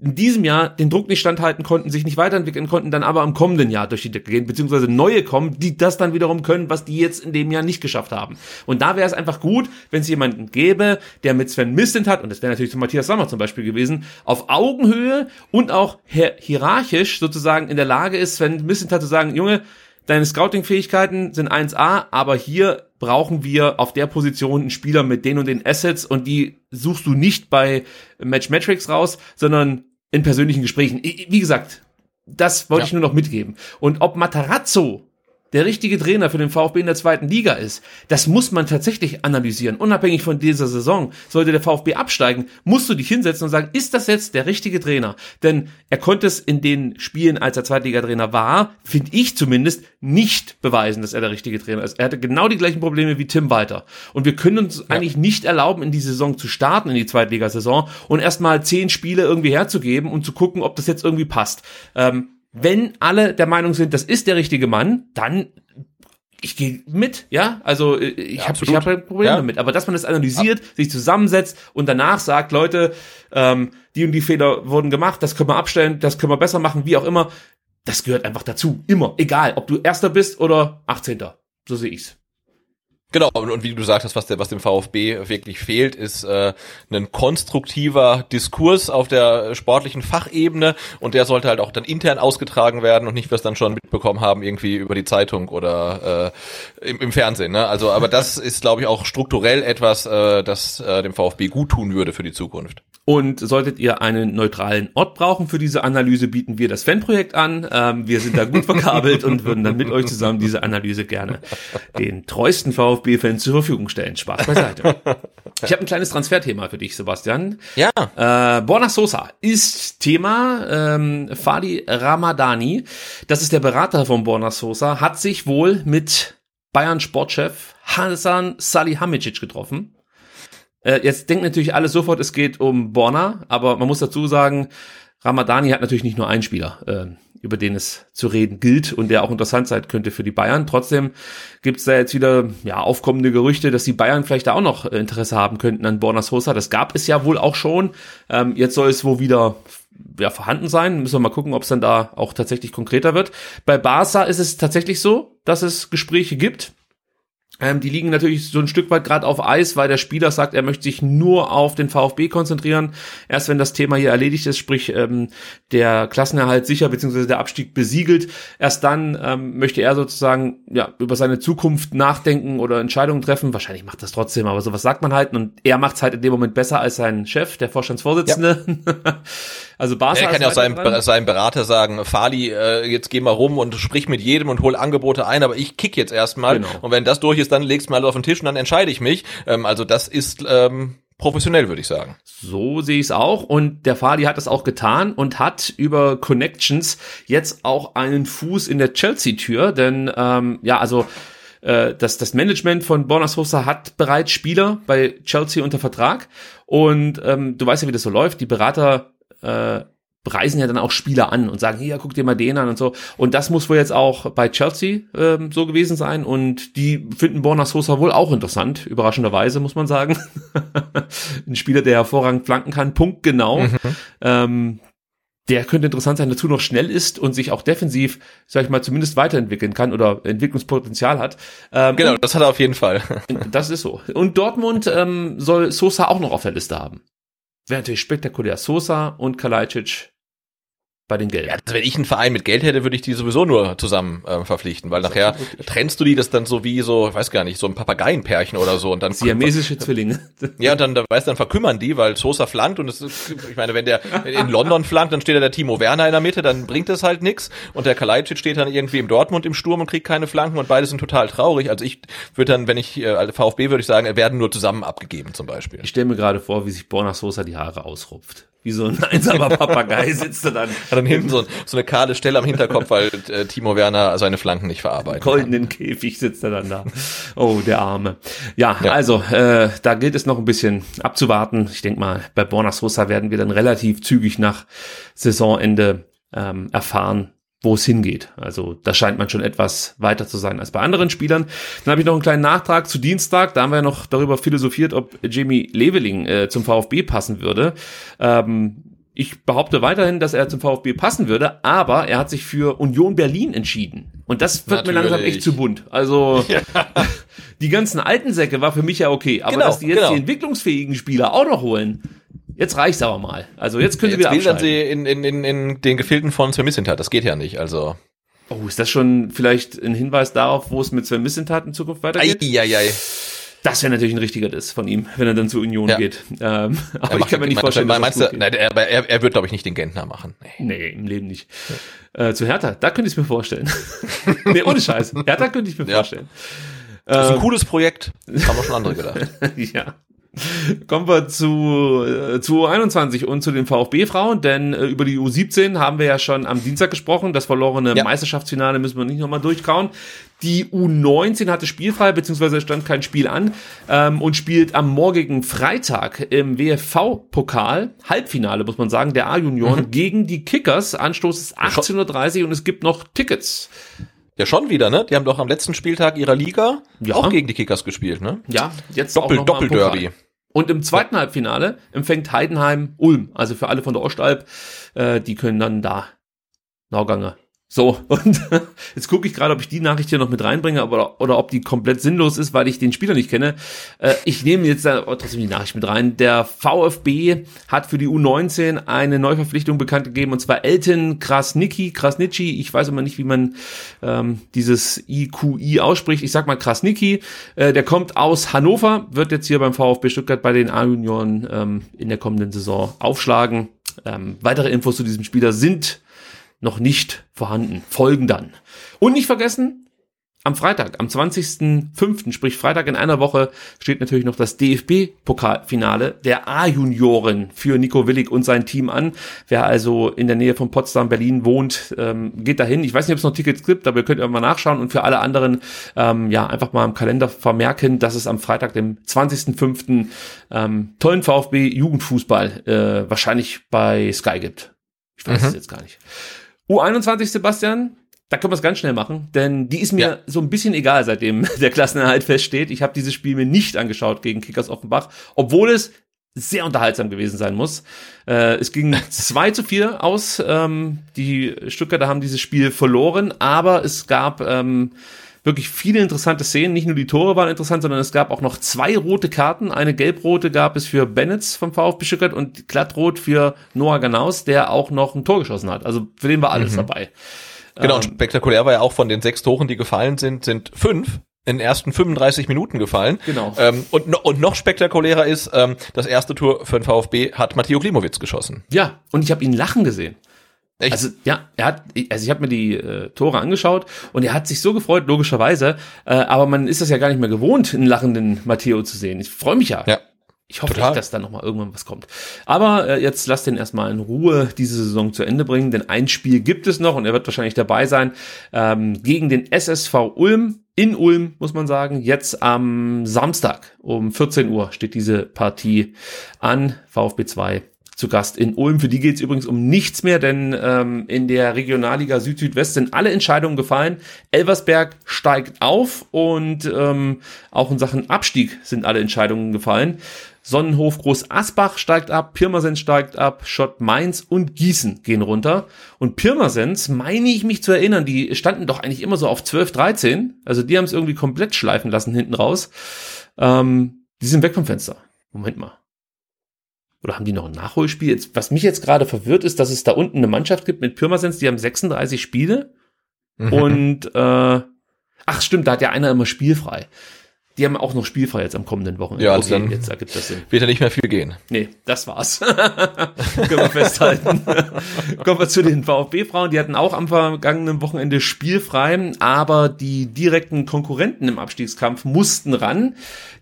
in diesem Jahr den Druck nicht standhalten konnten, sich nicht weiterentwickeln konnten, dann aber im kommenden Jahr durch die Decke gehen, beziehungsweise neue kommen, die das dann wiederum können, was die jetzt in dem Jahr nicht geschafft haben. Und da wäre es einfach gut, wenn es jemanden gäbe, der mit Sven Mistent hat, und das wäre natürlich zu Matthias Sammer zum Beispiel gewesen, auf Augenhöhe und auch hier hierarchisch sozusagen in der Lage ist, Sven Mistent hat zu sagen, Junge, deine Scouting-Fähigkeiten sind 1A, aber hier brauchen wir auf der Position einen Spieler mit den und den Assets und die suchst du nicht bei Matchmetrics raus, sondern in persönlichen Gesprächen. Wie gesagt, das wollte Ja. ich nur noch mitgeben. Und ob Matarazzo der richtige Trainer für den VfB in der zweiten Liga ist, das muss man tatsächlich analysieren. Unabhängig von dieser Saison, sollte der VfB absteigen, musst du dich hinsetzen und sagen, ist das jetzt der richtige Trainer? Denn er konnte es in den Spielen, als er Zweitligatrainer war, finde ich zumindest, nicht beweisen, dass er der richtige Trainer ist. Er hatte genau die gleichen Probleme wie Tim Walter. Und wir können uns eigentlich nicht erlauben, in die Saison zu starten, in die Zweitligasaison und erstmal zehn Spiele irgendwie herzugeben und zu gucken, ob das jetzt irgendwie passt. Ähm, wenn alle der Meinung sind, das ist der richtige Mann, dann ich gehe mit, ja, also äh, ich Ja, habe ich hab ein Problem Ja. damit, aber dass man das analysiert, sich zusammensetzt und danach sagt, Leute, ähm, die und die Fehler wurden gemacht, das können wir abstellen, das können wir besser machen, wie auch immer, das gehört einfach dazu, immer, egal, ob du Erster bist oder 18. So sehe ich's. Genau, und, und wie du sagtest, was, was dem VfB wirklich fehlt, ist äh, ein konstruktiver Diskurs auf der sportlichen Fachebene und der sollte halt auch dann intern ausgetragen werden und nicht, was dann schon mitbekommen haben, irgendwie über die Zeitung oder äh, im, im Fernsehen. Ne? Also, aber das ist, glaube ich, auch strukturell etwas, äh, das äh, dem VfB gut tun würde für die Zukunft. Und solltet ihr einen neutralen Ort brauchen für diese Analyse, bieten wir das Fanprojekt an. Ähm, wir sind da gut verkabelt und würden dann mit euch zusammen diese Analyse gerne den treuesten VfB-Fans zur Verfügung stellen. Spaß beiseite. Ich habe ein kleines Transferthema für dich, Sebastian. Ja. Äh, Borna Sosa ist Thema. Ähm, Fadi Ramadani, das ist der Berater von Borna Sosa, hat sich wohl mit Bayern Sportchef Hasan Salihamidzic getroffen. Äh, jetzt denken natürlich alle sofort, es geht um Borna, aber man muss dazu sagen, Ramadani hat natürlich nicht nur einen Spieler, äh, über den es zu reden gilt und der auch interessant sein könnte für die Bayern. Trotzdem gibt es da jetzt wieder ja, aufkommende Gerüchte, dass die Bayern vielleicht da auch noch Interesse haben könnten an Borna Sosa. Das gab es ja wohl auch schon. Ähm, jetzt soll es wohl wieder ja, vorhanden sein. Müssen wir mal gucken, ob es dann da auch tatsächlich konkreter wird. Bei Barca ist es tatsächlich so, dass es Gespräche gibt. Ähm, die liegen natürlich so ein Stück weit gerade auf Eis, weil der Spieler sagt, er möchte sich nur auf den VfB konzentrieren. Erst wenn das Thema hier erledigt ist, sprich ähm, der Klassenerhalt sicher beziehungsweise der Abstieg besiegelt, erst dann ähm, möchte er sozusagen ja über seine Zukunft nachdenken oder Entscheidungen treffen. Wahrscheinlich macht das trotzdem, aber sowas sagt man halt und er macht es halt in dem Moment besser als sein Chef, der Vorstandsvorsitzende. Ja. also Barca er kann ja auch seinem, seinem Berater sagen, Fali, äh, jetzt geh mal rum und sprich mit jedem und hol Angebote ein, aber ich kick jetzt erstmal genau. und wenn das durch ist, dann legst du mal auf den Tisch und dann entscheide ich mich. Ähm, also das ist ähm, professionell, würde ich sagen. So sehe ich es auch. Und der Fadi hat es auch getan und hat über Connections jetzt auch einen Fuß in der Chelsea-Tür. Denn ähm, ja, also äh, das, das Management von Borna Sosa hat bereits Spieler bei Chelsea unter Vertrag. Und ähm, du weißt ja, wie das so läuft. Die Berater äh, preisen ja dann auch Spieler an und sagen, hier, guck dir mal den an und so. Und das muss wohl jetzt auch bei Chelsea ähm, so gewesen sein. Und die finden Borna Sosa wohl auch interessant, überraschenderweise, muss man sagen. Ein Spieler, der hervorragend flanken kann, Punkt genau. Mhm. Ähm, der könnte interessant sein, dazu noch schnell ist und sich auch defensiv, sag ich mal, zumindest weiterentwickeln kann oder Entwicklungspotenzial hat. Ähm, genau, das hat er auf jeden Fall. das ist so. Und Dortmund ähm, soll Sosa auch noch auf der Liste haben. Wäre natürlich spektakulär. Sosa und Kalajdzic bei den Gelben. Ja, also wenn ich einen Verein mit Geld hätte, würde ich die sowieso nur zusammen äh, verpflichten, weil nachher trennst du die das dann so wie so, ich weiß gar nicht, so ein Papageienpärchen oder so und dann siamesische Zwillinge. Ja, und dann da weißt dann verkümmern die, weil Sosa flankt und es ist, ich meine, wenn der in London flankt, dann steht da der Timo Werner in der Mitte, dann bringt das halt nix und der Kalajdzic steht dann irgendwie im Dortmund im Sturm und kriegt keine Flanken und beide sind total traurig. Also ich würde dann, wenn ich äh, VfB würde ich sagen, werden nur zusammen abgegeben zum Beispiel. Ich stelle mir gerade vor, wie sich Borna Sosa die Haare ausrupft wie so ein einsamer Papagei sitzt er dann. Hat dann hinten so, so eine kahle Stelle am Hinterkopf, weil äh, Timo Werner seine Flanken nicht verarbeitet. Goldenen kann. Käfig sitzt er dann da. Oh, der Arme. Ja, ja. also äh, da gilt es noch ein bisschen abzuwarten. Ich denke mal, bei Borna Sosa werden wir dann relativ zügig nach Saisonende ähm, erfahren, wo es hingeht. Also da scheint man schon etwas weiter zu sein als bei anderen Spielern. Dann habe ich noch einen kleinen Nachtrag zu Dienstag. Da haben wir ja noch darüber philosophiert, ob Jamie Leveling äh, zum VfB passen würde. Ähm, ich behaupte weiterhin, dass er zum VfB passen würde, aber er hat sich für Union Berlin entschieden. Und das wird Natürlich. mir langsam echt zu bunt. Also ja. die ganzen alten Säcke war für mich ja okay, aber genau, dass die jetzt genau. die entwicklungsfähigen Spieler auch noch holen, Jetzt reicht's aber mal. Also jetzt können jetzt Sie wieder abschalten. sie in, in, in, in den Gefilden von Sven Missentat. Das geht ja nicht. Also. Oh, ist das schon vielleicht ein Hinweis darauf, wo es mit Sven Missentat in Zukunft weitergeht? Eieiei. Das wäre natürlich ein richtiger Diss von ihm, wenn er dann zur Union ja. geht. Ähm, aber ich kann mir nicht vorstellen, meinst du, nein, er, er, wird, glaube ich, nicht den Gentner machen. Nee, nee im Leben nicht. Ja. Äh, zu Hertha, da könnte ich es mir vorstellen. nee, ohne Scheiß. Hertha könnte ich mir ja. vorstellen. Das ist ein ähm, cooles Projekt. Haben wir schon andere gedacht. ja. Kommen wir zu, äh, zu U21 und zu den VfB-Frauen, denn äh, über die U17 haben wir ja schon am Dienstag gesprochen. Das verlorene ja. Meisterschaftsfinale müssen wir nicht nochmal durchkauen. Die U19 hatte spielfrei, beziehungsweise stand kein Spiel an ähm, und spielt am morgigen Freitag im WFV-Pokal, Halbfinale muss man sagen, der A-Junioren mhm. gegen die Kickers. Anstoß ist 18.30 Uhr und es gibt noch Tickets. Ja, schon wieder, ne? Die haben doch am letzten Spieltag ihrer Liga ja. auch gegen die Kickers gespielt, ne? Ja, jetzt Doppel, auch Doppelderby. Und im zweiten ja. Halbfinale empfängt Heidenheim Ulm. Also für alle von der Ostalb, äh, die können dann da Nauganger so, und jetzt gucke ich gerade, ob ich die Nachricht hier noch mit reinbringe, aber, oder ob die komplett sinnlos ist, weil ich den Spieler nicht kenne. Äh, ich nehme jetzt trotzdem die Nachricht mit rein. Der VfB hat für die U19 eine Neuverpflichtung bekannt gegeben, und zwar Elton Krasnicki, Krasnitschi, ich weiß immer nicht, wie man ähm, dieses IQI ausspricht. Ich sag mal Krasnicki, äh, der kommt aus Hannover, wird jetzt hier beim VfB Stuttgart bei den A-Junioren ähm, in der kommenden Saison aufschlagen. Ähm, weitere Infos zu diesem Spieler sind noch nicht vorhanden, folgen dann. Und nicht vergessen, am Freitag, am 20.05., sprich Freitag in einer Woche, steht natürlich noch das DFB-Pokalfinale der A-Junioren für Nico Willig und sein Team an. Wer also in der Nähe von Potsdam, Berlin wohnt, ähm, geht dahin. Ich weiß nicht, ob es noch Tickets gibt, aber ihr könnt mal nachschauen und für alle anderen, ähm, ja, einfach mal im Kalender vermerken, dass es am Freitag, dem 20.05., ähm, tollen VfB-Jugendfußball äh, wahrscheinlich bei Sky gibt. Ich weiß Mhm. es jetzt gar nicht. U21, Sebastian, da können wir es ganz schnell machen, denn die ist mir Ja. so ein bisschen egal, seitdem der Klassenerhalt feststeht. Ich habe dieses Spiel mir nicht angeschaut gegen Kickers Offenbach, obwohl es sehr unterhaltsam gewesen sein muss. Äh, es ging 2 zu 4 aus. Ähm, die Stuttgarter haben dieses Spiel verloren, aber es gab ähm, wirklich viele interessante Szenen. Nicht nur die Tore waren interessant, sondern es gab auch noch zwei rote Karten. Eine gelbrote gab es für Bennetts vom VfB Stuttgart und glattrot für Noah Ganaus, der auch noch ein Tor geschossen hat. Also für den war alles dabei. Genau, und Ähm, spektakulär war ja auch von den sechs Toren, die gefallen sind, sind fünf in den ersten 35 Minuten gefallen. Genau. Ähm, und, no- und noch spektakulärer ist, ähm, das erste Tor für den VfB hat Matteo Klimowitz geschossen. Ja, und ich habe ihn lachen gesehen. Echt? Also ja, er hat, also ich habe mir die äh, Tore angeschaut und er hat sich so gefreut, logischerweise. Äh, aber man ist das ja gar nicht mehr gewohnt, einen lachenden Matteo zu sehen. Ich freue mich ja. Ja. Ich hoffe echt, dass da noch mal irgendwann was kommt. Aber äh, jetzt lasst den erstmal in Ruhe diese Saison zu Ende bringen, denn ein Spiel gibt es noch und er wird wahrscheinlich dabei sein ähm, gegen den SSV Ulm in Ulm, muss man sagen. Jetzt am Samstag um 14 Uhr steht diese Partie an. VfB 2 zu Gast in Ulm. Für die geht es übrigens um nichts mehr, denn ähm, in der Regionalliga Süd-Südwest sind alle Entscheidungen gefallen. Elversberg steigt auf und ähm, auch in Sachen Abstieg sind alle Entscheidungen gefallen. Sonnenhof Groß Asbach steigt ab, Pirmasens steigt ab, Schott Mainz und Gießen gehen runter. Und Pirmasens, meine ich mich zu erinnern, die standen doch eigentlich immer so auf 12, 13. Also die haben es irgendwie komplett schleifen lassen hinten raus. Ähm, die sind weg vom Fenster. Moment mal. Oder haben die noch ein Nachholspiel? Jetzt, was mich jetzt gerade verwirrt ist, dass es da unten eine Mannschaft gibt mit Pirmasens, die haben 36 Spiele. Mhm. Und äh, ach stimmt, da hat ja einer immer spielfrei. Die haben auch noch spielfrei jetzt am kommenden Wochenende. Ja, also dann- jetzt ergibt das Sinn. Wird ja nicht mehr viel gehen. Nee, das war's. Können wir festhalten. Kommen wir zu den VfB-Frauen. Die hatten auch am vergangenen Wochenende spielfrei, aber die direkten Konkurrenten im Abstiegskampf mussten ran.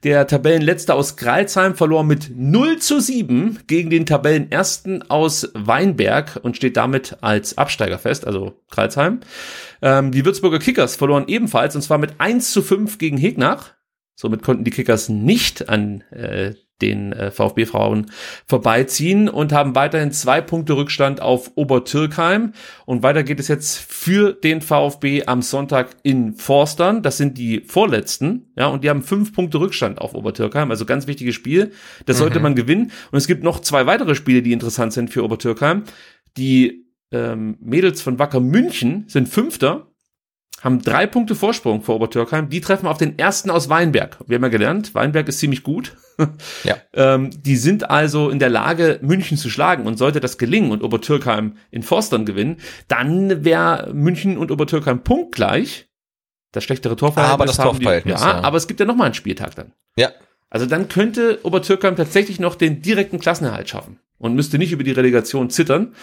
Der Tabellenletzte aus Greilsheim verlor mit 0 zu 7 gegen den Tabellenersten aus Weinberg und steht damit als Absteiger fest, also Greilsheim. Ähm, die Würzburger Kickers verloren ebenfalls und zwar mit 1 zu 5 gegen Hegnach. Somit konnten die Kickers nicht an äh, den äh, VfB-Frauen vorbeiziehen und haben weiterhin zwei Punkte Rückstand auf Obertürkheim. Und weiter geht es jetzt für den VfB am Sonntag in Forstern. Das sind die vorletzten, ja, und die haben fünf Punkte Rückstand auf Obertürkheim. Also ganz wichtiges Spiel. Das sollte man gewinnen. Und es gibt noch zwei weitere Spiele, die interessant sind für Obertürkheim. Die ähm, Mädels von Wacker München sind Fünfter haben drei Punkte Vorsprung vor Obertürkheim. Die treffen auf den ersten aus Weinberg. Wir haben ja gelernt, Weinberg ist ziemlich gut. Ja. ähm, die sind also in der Lage, München zu schlagen. Und sollte das gelingen und Obertürkheim in Forstern gewinnen, dann wäre München und Obertürkheim punktgleich. Das schlechtere Torverhältnis. Aber das haben die- Torverhältnis, ja, ja. aber es gibt ja noch mal einen Spieltag dann. Ja. Also dann könnte Obertürkheim tatsächlich noch den direkten Klassenerhalt schaffen und müsste nicht über die Relegation zittern.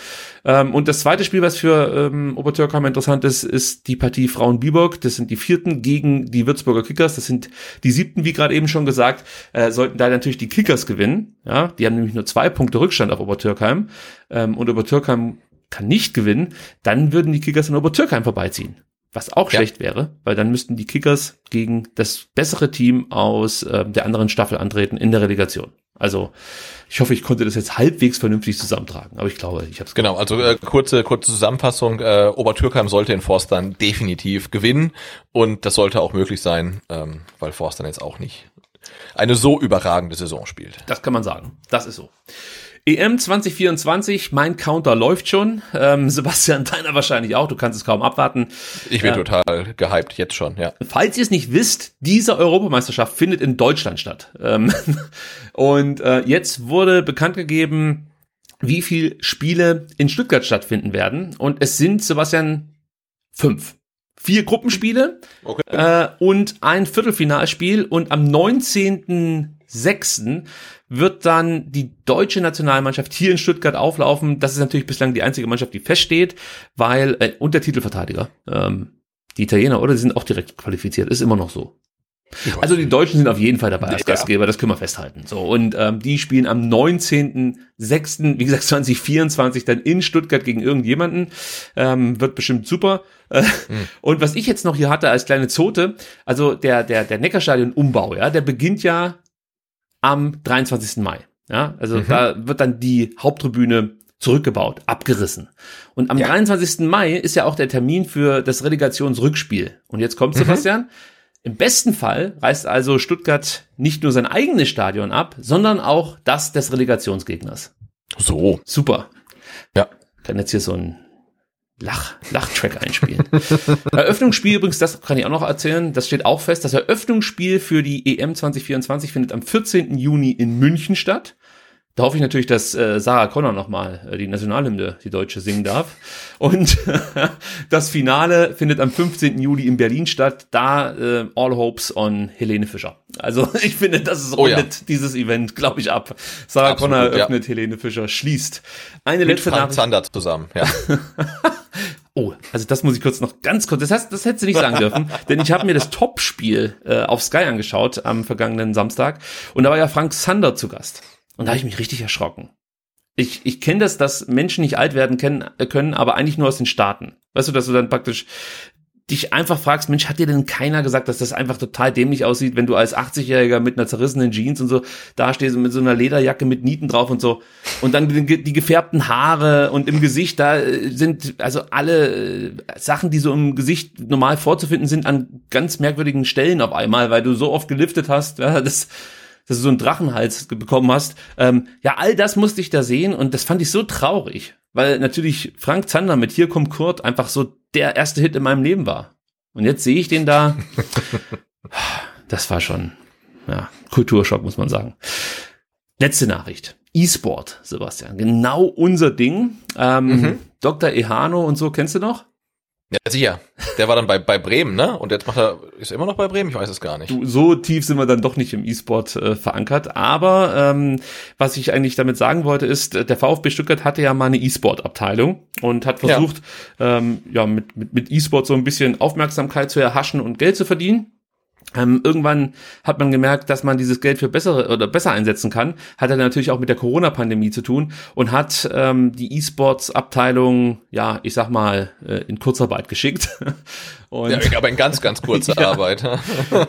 Ähm, und das zweite Spiel, was für ähm, Obertürkheim interessant ist, ist die Partie Frauen-Biburg. Das sind die vierten gegen die Würzburger Kickers. Das sind die siebten, wie gerade eben schon gesagt. Äh, sollten da natürlich die Kickers gewinnen. Ja, die haben nämlich nur zwei Punkte Rückstand auf Obertürkheim. Ähm, und Obertürkheim kann nicht gewinnen. Dann würden die Kickers in Obertürkheim vorbeiziehen. Was auch Ja. schlecht wäre, weil dann müssten die Kickers gegen das bessere Team aus äh, der anderen Staffel antreten in der Relegation. Also ich hoffe, ich konnte das jetzt halbwegs vernünftig zusammentragen, aber ich glaube, ich habe es Genau, also äh, kurze, kurze Zusammenfassung. Äh, Obertürkheim sollte in Forstern definitiv gewinnen und das sollte auch möglich sein, ähm, weil Forstern jetzt auch nicht eine so überragende Saison spielt. Das kann man sagen. Das ist so. EM 2024, mein Counter läuft schon. Ähm, Sebastian, deiner wahrscheinlich auch. Du kannst es kaum abwarten. Ich bin Ja. total gehypt jetzt schon, ja. Falls ihr es nicht wisst, diese Europameisterschaft findet in Deutschland statt. Ähm, und äh, jetzt wurde bekannt gegeben, wie viel Spiele in Stuttgart stattfinden werden. Und es sind, Sebastian, fünf. Vier Gruppenspiele Okay. äh, und ein Viertelfinalspiel. Und am 19.06. wird dann die deutsche Nationalmannschaft hier in Stuttgart auflaufen. Das ist natürlich bislang die einzige Mannschaft, die feststeht, weil, äh, und der Titelverteidiger. Ähm, Die Italiener, oder? Die sind auch direkt qualifiziert. Ist immer noch so. Also die Deutschen sind auf jeden Fall dabei als Ja. Gastgeber, das können wir festhalten. So und ähm, die spielen am 19.06., wie gesagt 2024 dann in Stuttgart gegen irgendjemanden. Ähm, wird bestimmt super. Äh, Und was ich jetzt noch hier hatte als kleine Zote, also der der der Neckarstadion Umbau, ja, der beginnt ja am 23. Mai. Ja, also da wird dann die Haupttribüne zurückgebaut, abgerissen. Und am 23. Mai ist ja auch der Termin für das Relegationsrückspiel. Und jetzt kommt Sebastian. Im besten Fall reißt also Stuttgart nicht nur sein eigenes Stadion ab, sondern auch das des Relegationsgegners. So. Super. Ja. Kann jetzt hier so ein Lach, Lachtrack einspielen. Eröffnungsspiel übrigens, das kann ich auch noch erzählen, das steht auch fest. Das Eröffnungsspiel für die EM 2024 findet am 14. Juni in München statt. Da hoffe ich natürlich, dass äh, Sarah Connor nochmal äh, die Nationalhymne, die deutsche, singen darf. Und das Finale findet am 15. Juli in Berlin statt. Da äh, All Hopes on Helene Fischer. Also ich finde, das ist Oh ja. dieses Event, glaube ich, ab. Sarah Absolut, Connor ja. eröffnet, Helene Fischer schließt. Eine Mit letzte Frank Nachricht. Zander zusammen, ja. Oh, also das muss ich kurz noch ganz kurz. Das heißt, das hättest du nicht sagen dürfen, denn ich habe mir das Topspiel äh, auf Sky angeschaut am vergangenen Samstag und da war ja Frank Sander zu Gast und da habe ich mich richtig erschrocken. Ich, ich kenne das, dass Menschen nicht alt werden können, äh, können, aber eigentlich nur aus den Staaten. Weißt du, dass du dann praktisch dich einfach fragst, Mensch, hat dir denn keiner gesagt, dass das einfach total dämlich aussieht, wenn du als 80-Jähriger mit einer zerrissenen Jeans und so dastehst und mit so einer Lederjacke mit Nieten drauf und so und dann die, gefärbten Haare und im Gesicht, da äh, sind also alle äh, Sachen, die so im Gesicht normal vorzufinden sind, an ganz merkwürdigen Stellen auf einmal, weil du so oft geliftet hast, ja, das dass du so einen Drachenhals bekommen hast. Ähm, ja, all das musste ich da sehen und das fand ich so traurig, weil natürlich Frank Zander mit Hier kommt Kurt einfach so der erste Hit in meinem Leben war. Und jetzt sehe ich den da. Das war schon, ja, Kulturschock, muss man sagen. Letzte Nachricht. E-Sport, Sebastian. Genau unser Ding. Ähm, Dr. Ehano und so, kennst du noch? Ja, sicher. Der war dann bei, bei Bremen, ne? Und jetzt macht er, ist er immer noch bei Bremen? Ich weiß es gar nicht. Du, so tief sind wir dann doch nicht im E-Sport äh, verankert. Aber ähm, was ich eigentlich damit sagen wollte, ist, äh, der VfB Stuttgart hatte ja mal eine E-Sport-Abteilung und hat versucht, ja, ähm, ja mit, mit, mit E-Sport so ein bisschen Aufmerksamkeit zu erhaschen und Geld zu verdienen. Ähm, irgendwann hat man gemerkt, dass man dieses Geld für bessere oder besser einsetzen kann. Hat er natürlich auch mit der Corona-Pandemie zu tun und hat ähm, die E-Sports-Abteilung, ja, ich sag mal, äh, in Kurzarbeit geschickt. Und Ja, aber in ganz, ganz kurzer Ja. Arbeit.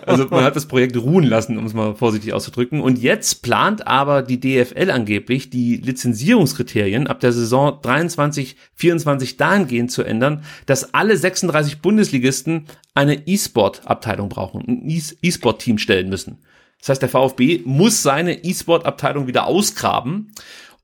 also man hat das Projekt ruhen lassen, um es mal vorsichtig auszudrücken. Und jetzt plant aber die DFL angeblich, die Lizenzierungskriterien ab der Saison 23, 24 dahingehend zu ändern, dass alle 36 Bundesligisten eine E-Sport-Abteilung brauchen, ein E-Sport-Team stellen müssen. Das heißt, der VfB muss seine E-Sport-Abteilung wieder ausgraben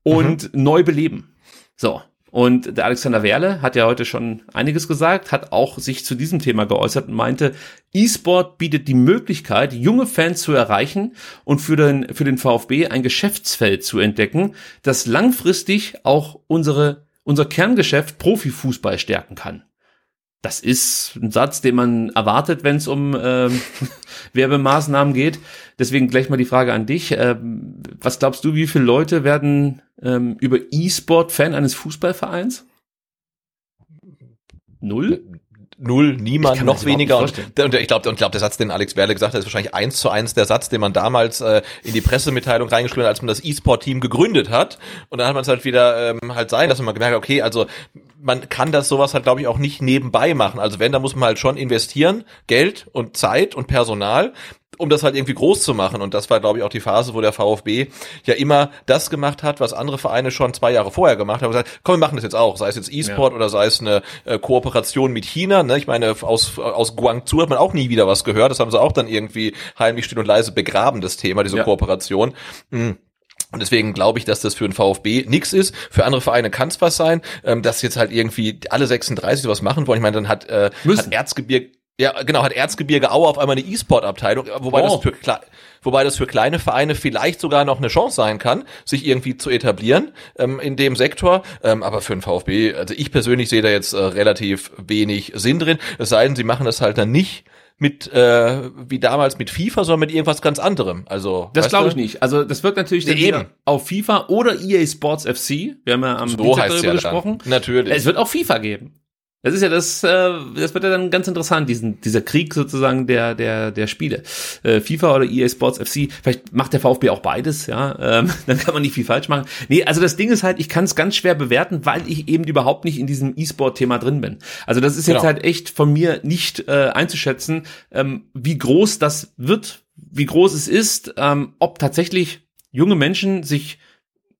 und neu beleben. So. Und der Alexander Werle hat ja heute schon einiges gesagt, hat auch sich zu diesem Thema geäußert und meinte, E-Sport bietet die Möglichkeit, junge Fans zu erreichen und für den, für den VfB ein Geschäftsfeld zu entdecken, das langfristig auch unsere, unser Kerngeschäft Profifußball stärken kann. Das ist ein Satz, den man erwartet, wenn es um ähm, Werbemaßnahmen geht. Deswegen gleich mal die Frage an dich. Ähm, was glaubst du, wie viele Leute werden ähm, über E-Sport Fan eines Fußballvereins? Null? Null, Ich niemand, noch weniger. Und, und ich glaube, und glaub, der Satz, den Alex Werle gesagt hat, ist wahrscheinlich eins zu eins der Satz, den man damals äh, in die Pressemitteilung reingeschrieben hat, als man das E-Sport-Team gegründet hat. Und dann hat man es halt wieder ähm, halt sein, dass man gemerkt hat, okay, also man kann das sowas halt, glaube ich, auch nicht nebenbei machen. Also wenn, da muss man halt schon investieren, Geld und Zeit und Personal um das halt irgendwie groß zu machen. Und das war, glaube ich, auch die Phase, wo der VfB ja immer das gemacht hat, was andere Vereine schon zwei Jahre vorher gemacht haben. Und gesagt, komm, wir machen das jetzt auch. Sei es jetzt E-Sport oder sei es eine äh, Kooperation mit China. Ne? Ich meine, aus, aus Guangzhou hat man auch nie wieder was gehört. Das haben sie auch dann irgendwie heimlich still und leise begraben, das Thema, diese Ja. Kooperation. Mhm. Und deswegen glaube ich, dass das für den VfB nix ist. Für andere Vereine kann es was sein, ähm, dass jetzt halt irgendwie alle 36 sowas machen wollen. Ich meine, dann hat, äh, Müssen. hat Erzgebirge, ja genau, hat Erzgebirge Aue auf einmal eine E-Sport-Abteilung, wobei Oh. das für wobei das für kleine Vereine vielleicht sogar noch eine Chance sein kann, sich irgendwie zu etablieren ähm, in dem Sektor. Ähm, aber für den VfB, also ich persönlich sehe da jetzt äh, relativ wenig Sinn drin. Es sei denn, sie machen das halt dann nicht mit äh, wie damals mit FIFA, sondern mit irgendwas ganz anderem. Also Das glaube ich nicht. Also das wird natürlich dann Nee, eben. auf FIFA oder EA Sports FC. Wir haben ja am So Dienstag darüber ja dann. gesprochen. Natürlich. Es wird auch FIFA geben. Das ist ja das, äh, das wird ja dann ganz interessant, diesen, dieser Krieg sozusagen der, der, der Spiele. Äh, FIFA oder EA Sports FC, vielleicht macht der VfB auch beides, ja, ähm, dann kann man nicht viel falsch machen. Nee, also das Ding ist halt, ich kann es ganz schwer bewerten, weil ich eben überhaupt nicht in diesem E-Sport-Thema drin bin. Also das ist jetzt genau. halt echt von mir nicht äh, einzuschätzen, ähm, wie groß das wird, wie groß es ist, ähm, ob tatsächlich junge Menschen sich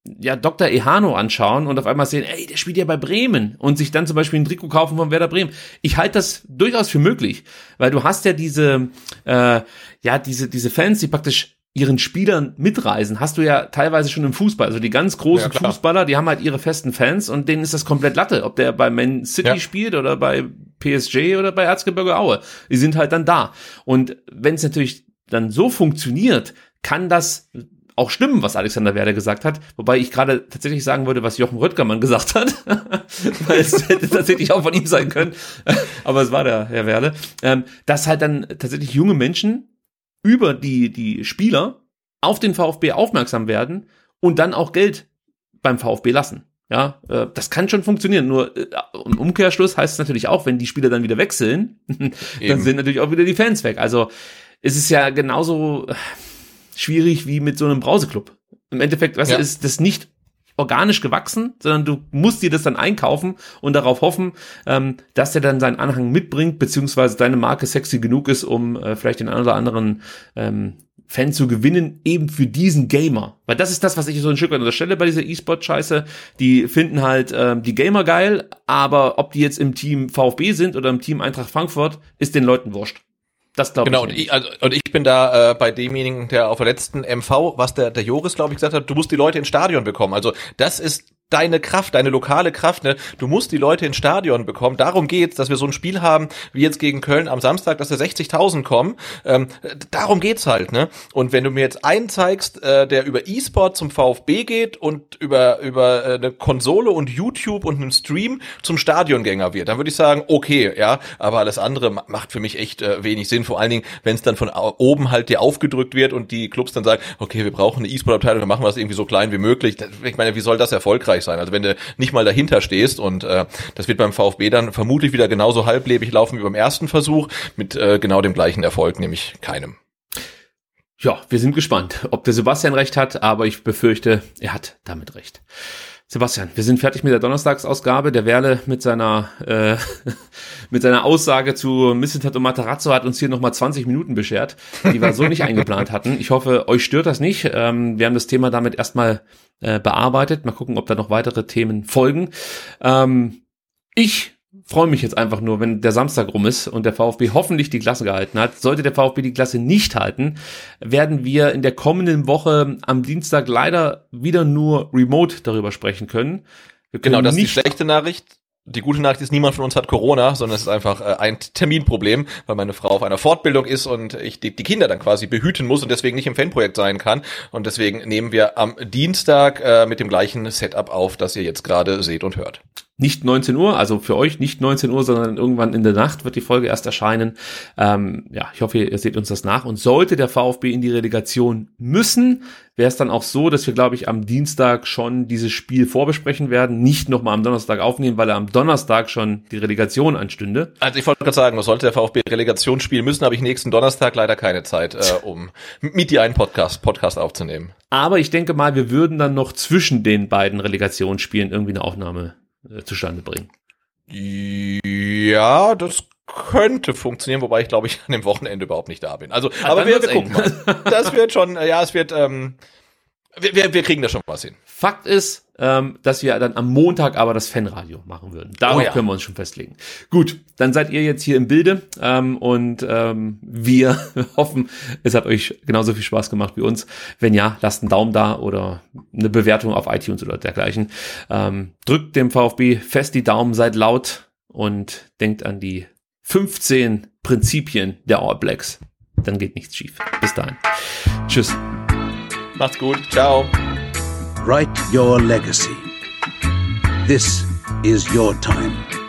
ja, Dr. Ehano anschauen und auf einmal sehen, ey, der spielt ja bei Bremen und sich dann zum Beispiel ein Trikot kaufen von Werder Bremen. Ich halte das durchaus für möglich, weil du hast ja diese, äh, ja, diese, diese Fans, die praktisch ihren Spielern mitreisen, hast du ja teilweise schon im Fußball. Also die ganz großen ja, Fußballer, die haben halt ihre festen Fans und denen ist das komplett Latte, ob der bei Man City ja. spielt oder bei PSG oder bei Erzgebirge Aue. Die sind halt dann da. Und wenn es natürlich dann so funktioniert, kann das auch stimmen, was Alexander Werder gesagt hat, wobei ich gerade tatsächlich sagen würde, was Jochen Röttgermann gesagt hat, weil es hätte tatsächlich auch von ihm sein können, aber es war der Herr Werle, ähm, dass halt dann tatsächlich junge Menschen über die, die Spieler auf den VfB aufmerksam werden und dann auch Geld beim VfB lassen. Ja, äh, das kann schon funktionieren. Nur äh, im Umkehrschluss heißt es natürlich auch, wenn die Spieler dann wieder wechseln, dann sind natürlich auch wieder die Fans weg. Also es ist ja genauso schwierig wie mit so einem Brauseclub. Im Endeffekt, was ja. ist das nicht organisch gewachsen, sondern du musst dir das dann einkaufen und darauf hoffen, ähm, dass der dann seinen Anhang mitbringt, beziehungsweise deine Marke sexy genug ist, um äh, vielleicht den einen oder anderen ähm, Fan zu gewinnen, eben für diesen Gamer. Weil das ist das, was ich so ein Stück weit unterstelle bei dieser E-Sport-Scheiße. Die finden halt ähm, die Gamer geil, aber ob die jetzt im Team VfB sind oder im Team Eintracht Frankfurt, ist den Leuten wurscht. Das glaube genau, ich. Genau, und ich, also, und ich bin da äh, bei demjenigen, der auf der letzten MV, was der, der Joris, glaube ich, gesagt hat, du musst die Leute ins Stadion bekommen. Also das ist deine Kraft, deine lokale Kraft. Ne? Du musst die Leute ins Stadion bekommen. Darum geht's, dass wir so ein Spiel haben wie jetzt gegen Köln am Samstag, dass da 60.000 kommen. Ähm, darum geht's halt. Ne? Und wenn du mir jetzt einen zeigst, äh, der über E-Sport zum VfB geht und über über äh, eine Konsole und YouTube und einen Stream zum Stadiongänger wird, dann würde ich sagen, okay, ja. Aber alles andere macht für mich echt äh, wenig Sinn. Vor allen Dingen, wenn es dann von oben halt dir aufgedrückt wird und die Clubs dann sagen, okay, wir brauchen eine E-Sport-Abteilung, dann machen wir das irgendwie so klein wie möglich. Ich meine, wie soll das erfolgreich erfolgreich sein. Also wenn du nicht mal dahinter stehst und äh, das wird beim VfB dann vermutlich wieder genauso halblebig laufen wie beim ersten Versuch mit äh, genau dem gleichen Erfolg, nämlich keinem. Ja, wir sind gespannt, ob der Sebastian recht hat, aber ich befürchte, er hat damit recht. Sebastian, wir sind fertig mit der Donnerstagsausgabe. Der Werle mit seiner äh, mit seiner Aussage zu Missetat und Matarazzo hat uns hier nochmal 20 Minuten beschert, die wir so nicht eingeplant hatten. Ich hoffe, euch stört das nicht. Ähm, wir haben das Thema damit erstmal äh, bearbeitet. Mal gucken, ob da noch weitere Themen folgen. Ähm, ich freue mich jetzt einfach nur, wenn der Samstag rum ist und der VfB hoffentlich die Klasse gehalten hat. Sollte der VfB die Klasse nicht halten, werden wir in der kommenden Woche am Dienstag leider wieder nur remote darüber sprechen können. können genau, das ist die schlechte Nachricht. Die gute Nachricht ist, niemand von uns hat Corona, sondern es ist einfach äh, ein Terminproblem, weil meine Frau auf einer Fortbildung ist und ich die, die Kinder dann quasi behüten muss und deswegen nicht im Fanprojekt sein kann. Und deswegen nehmen wir am Dienstag äh, mit dem gleichen Setup auf, das ihr jetzt gerade seht und hört nicht 19 Uhr, also für euch nicht 19 Uhr, sondern irgendwann in der Nacht wird die Folge erst erscheinen. Ähm, ja, ich hoffe, ihr seht uns das nach. Und sollte der VfB in die Relegation müssen, wäre es dann auch so, dass wir, glaube ich, am Dienstag schon dieses Spiel vorbesprechen werden, nicht nochmal am Donnerstag aufnehmen, weil er am Donnerstag schon die Relegation anstünde. Also ich wollte gerade sagen, sollte der VfB Relegation spielen müssen, habe ich nächsten Donnerstag leider keine Zeit, äh, um mit dir einen Podcast, Podcast aufzunehmen. Aber ich denke mal, wir würden dann noch zwischen den beiden Relegationsspielen irgendwie eine Aufnahme äh, zustande bringen. Ja, das könnte funktionieren, wobei ich glaube ich an dem Wochenende überhaupt nicht da bin. Also, ah, aber wir, wir gucken mal. Das wird schon, ja, es wird, ähm, wir, wir, wir kriegen da schon was hin. Fakt ist, ähm, dass wir dann am Montag aber das Fanradio machen würden. Darauf oh ja. können wir uns schon festlegen. Gut, dann seid ihr jetzt hier im Bilde ähm, und ähm, wir hoffen, es hat euch genauso viel Spaß gemacht wie uns. Wenn ja, lasst einen Daumen da oder eine Bewertung auf iTunes oder dergleichen. Ähm, drückt dem VfB fest die Daumen, seid laut und denkt an die 15 Prinzipien der All Blacks. Dann geht nichts schief. Bis dahin. Tschüss. Macht's gut. Ciao. Write your legacy. This is your time.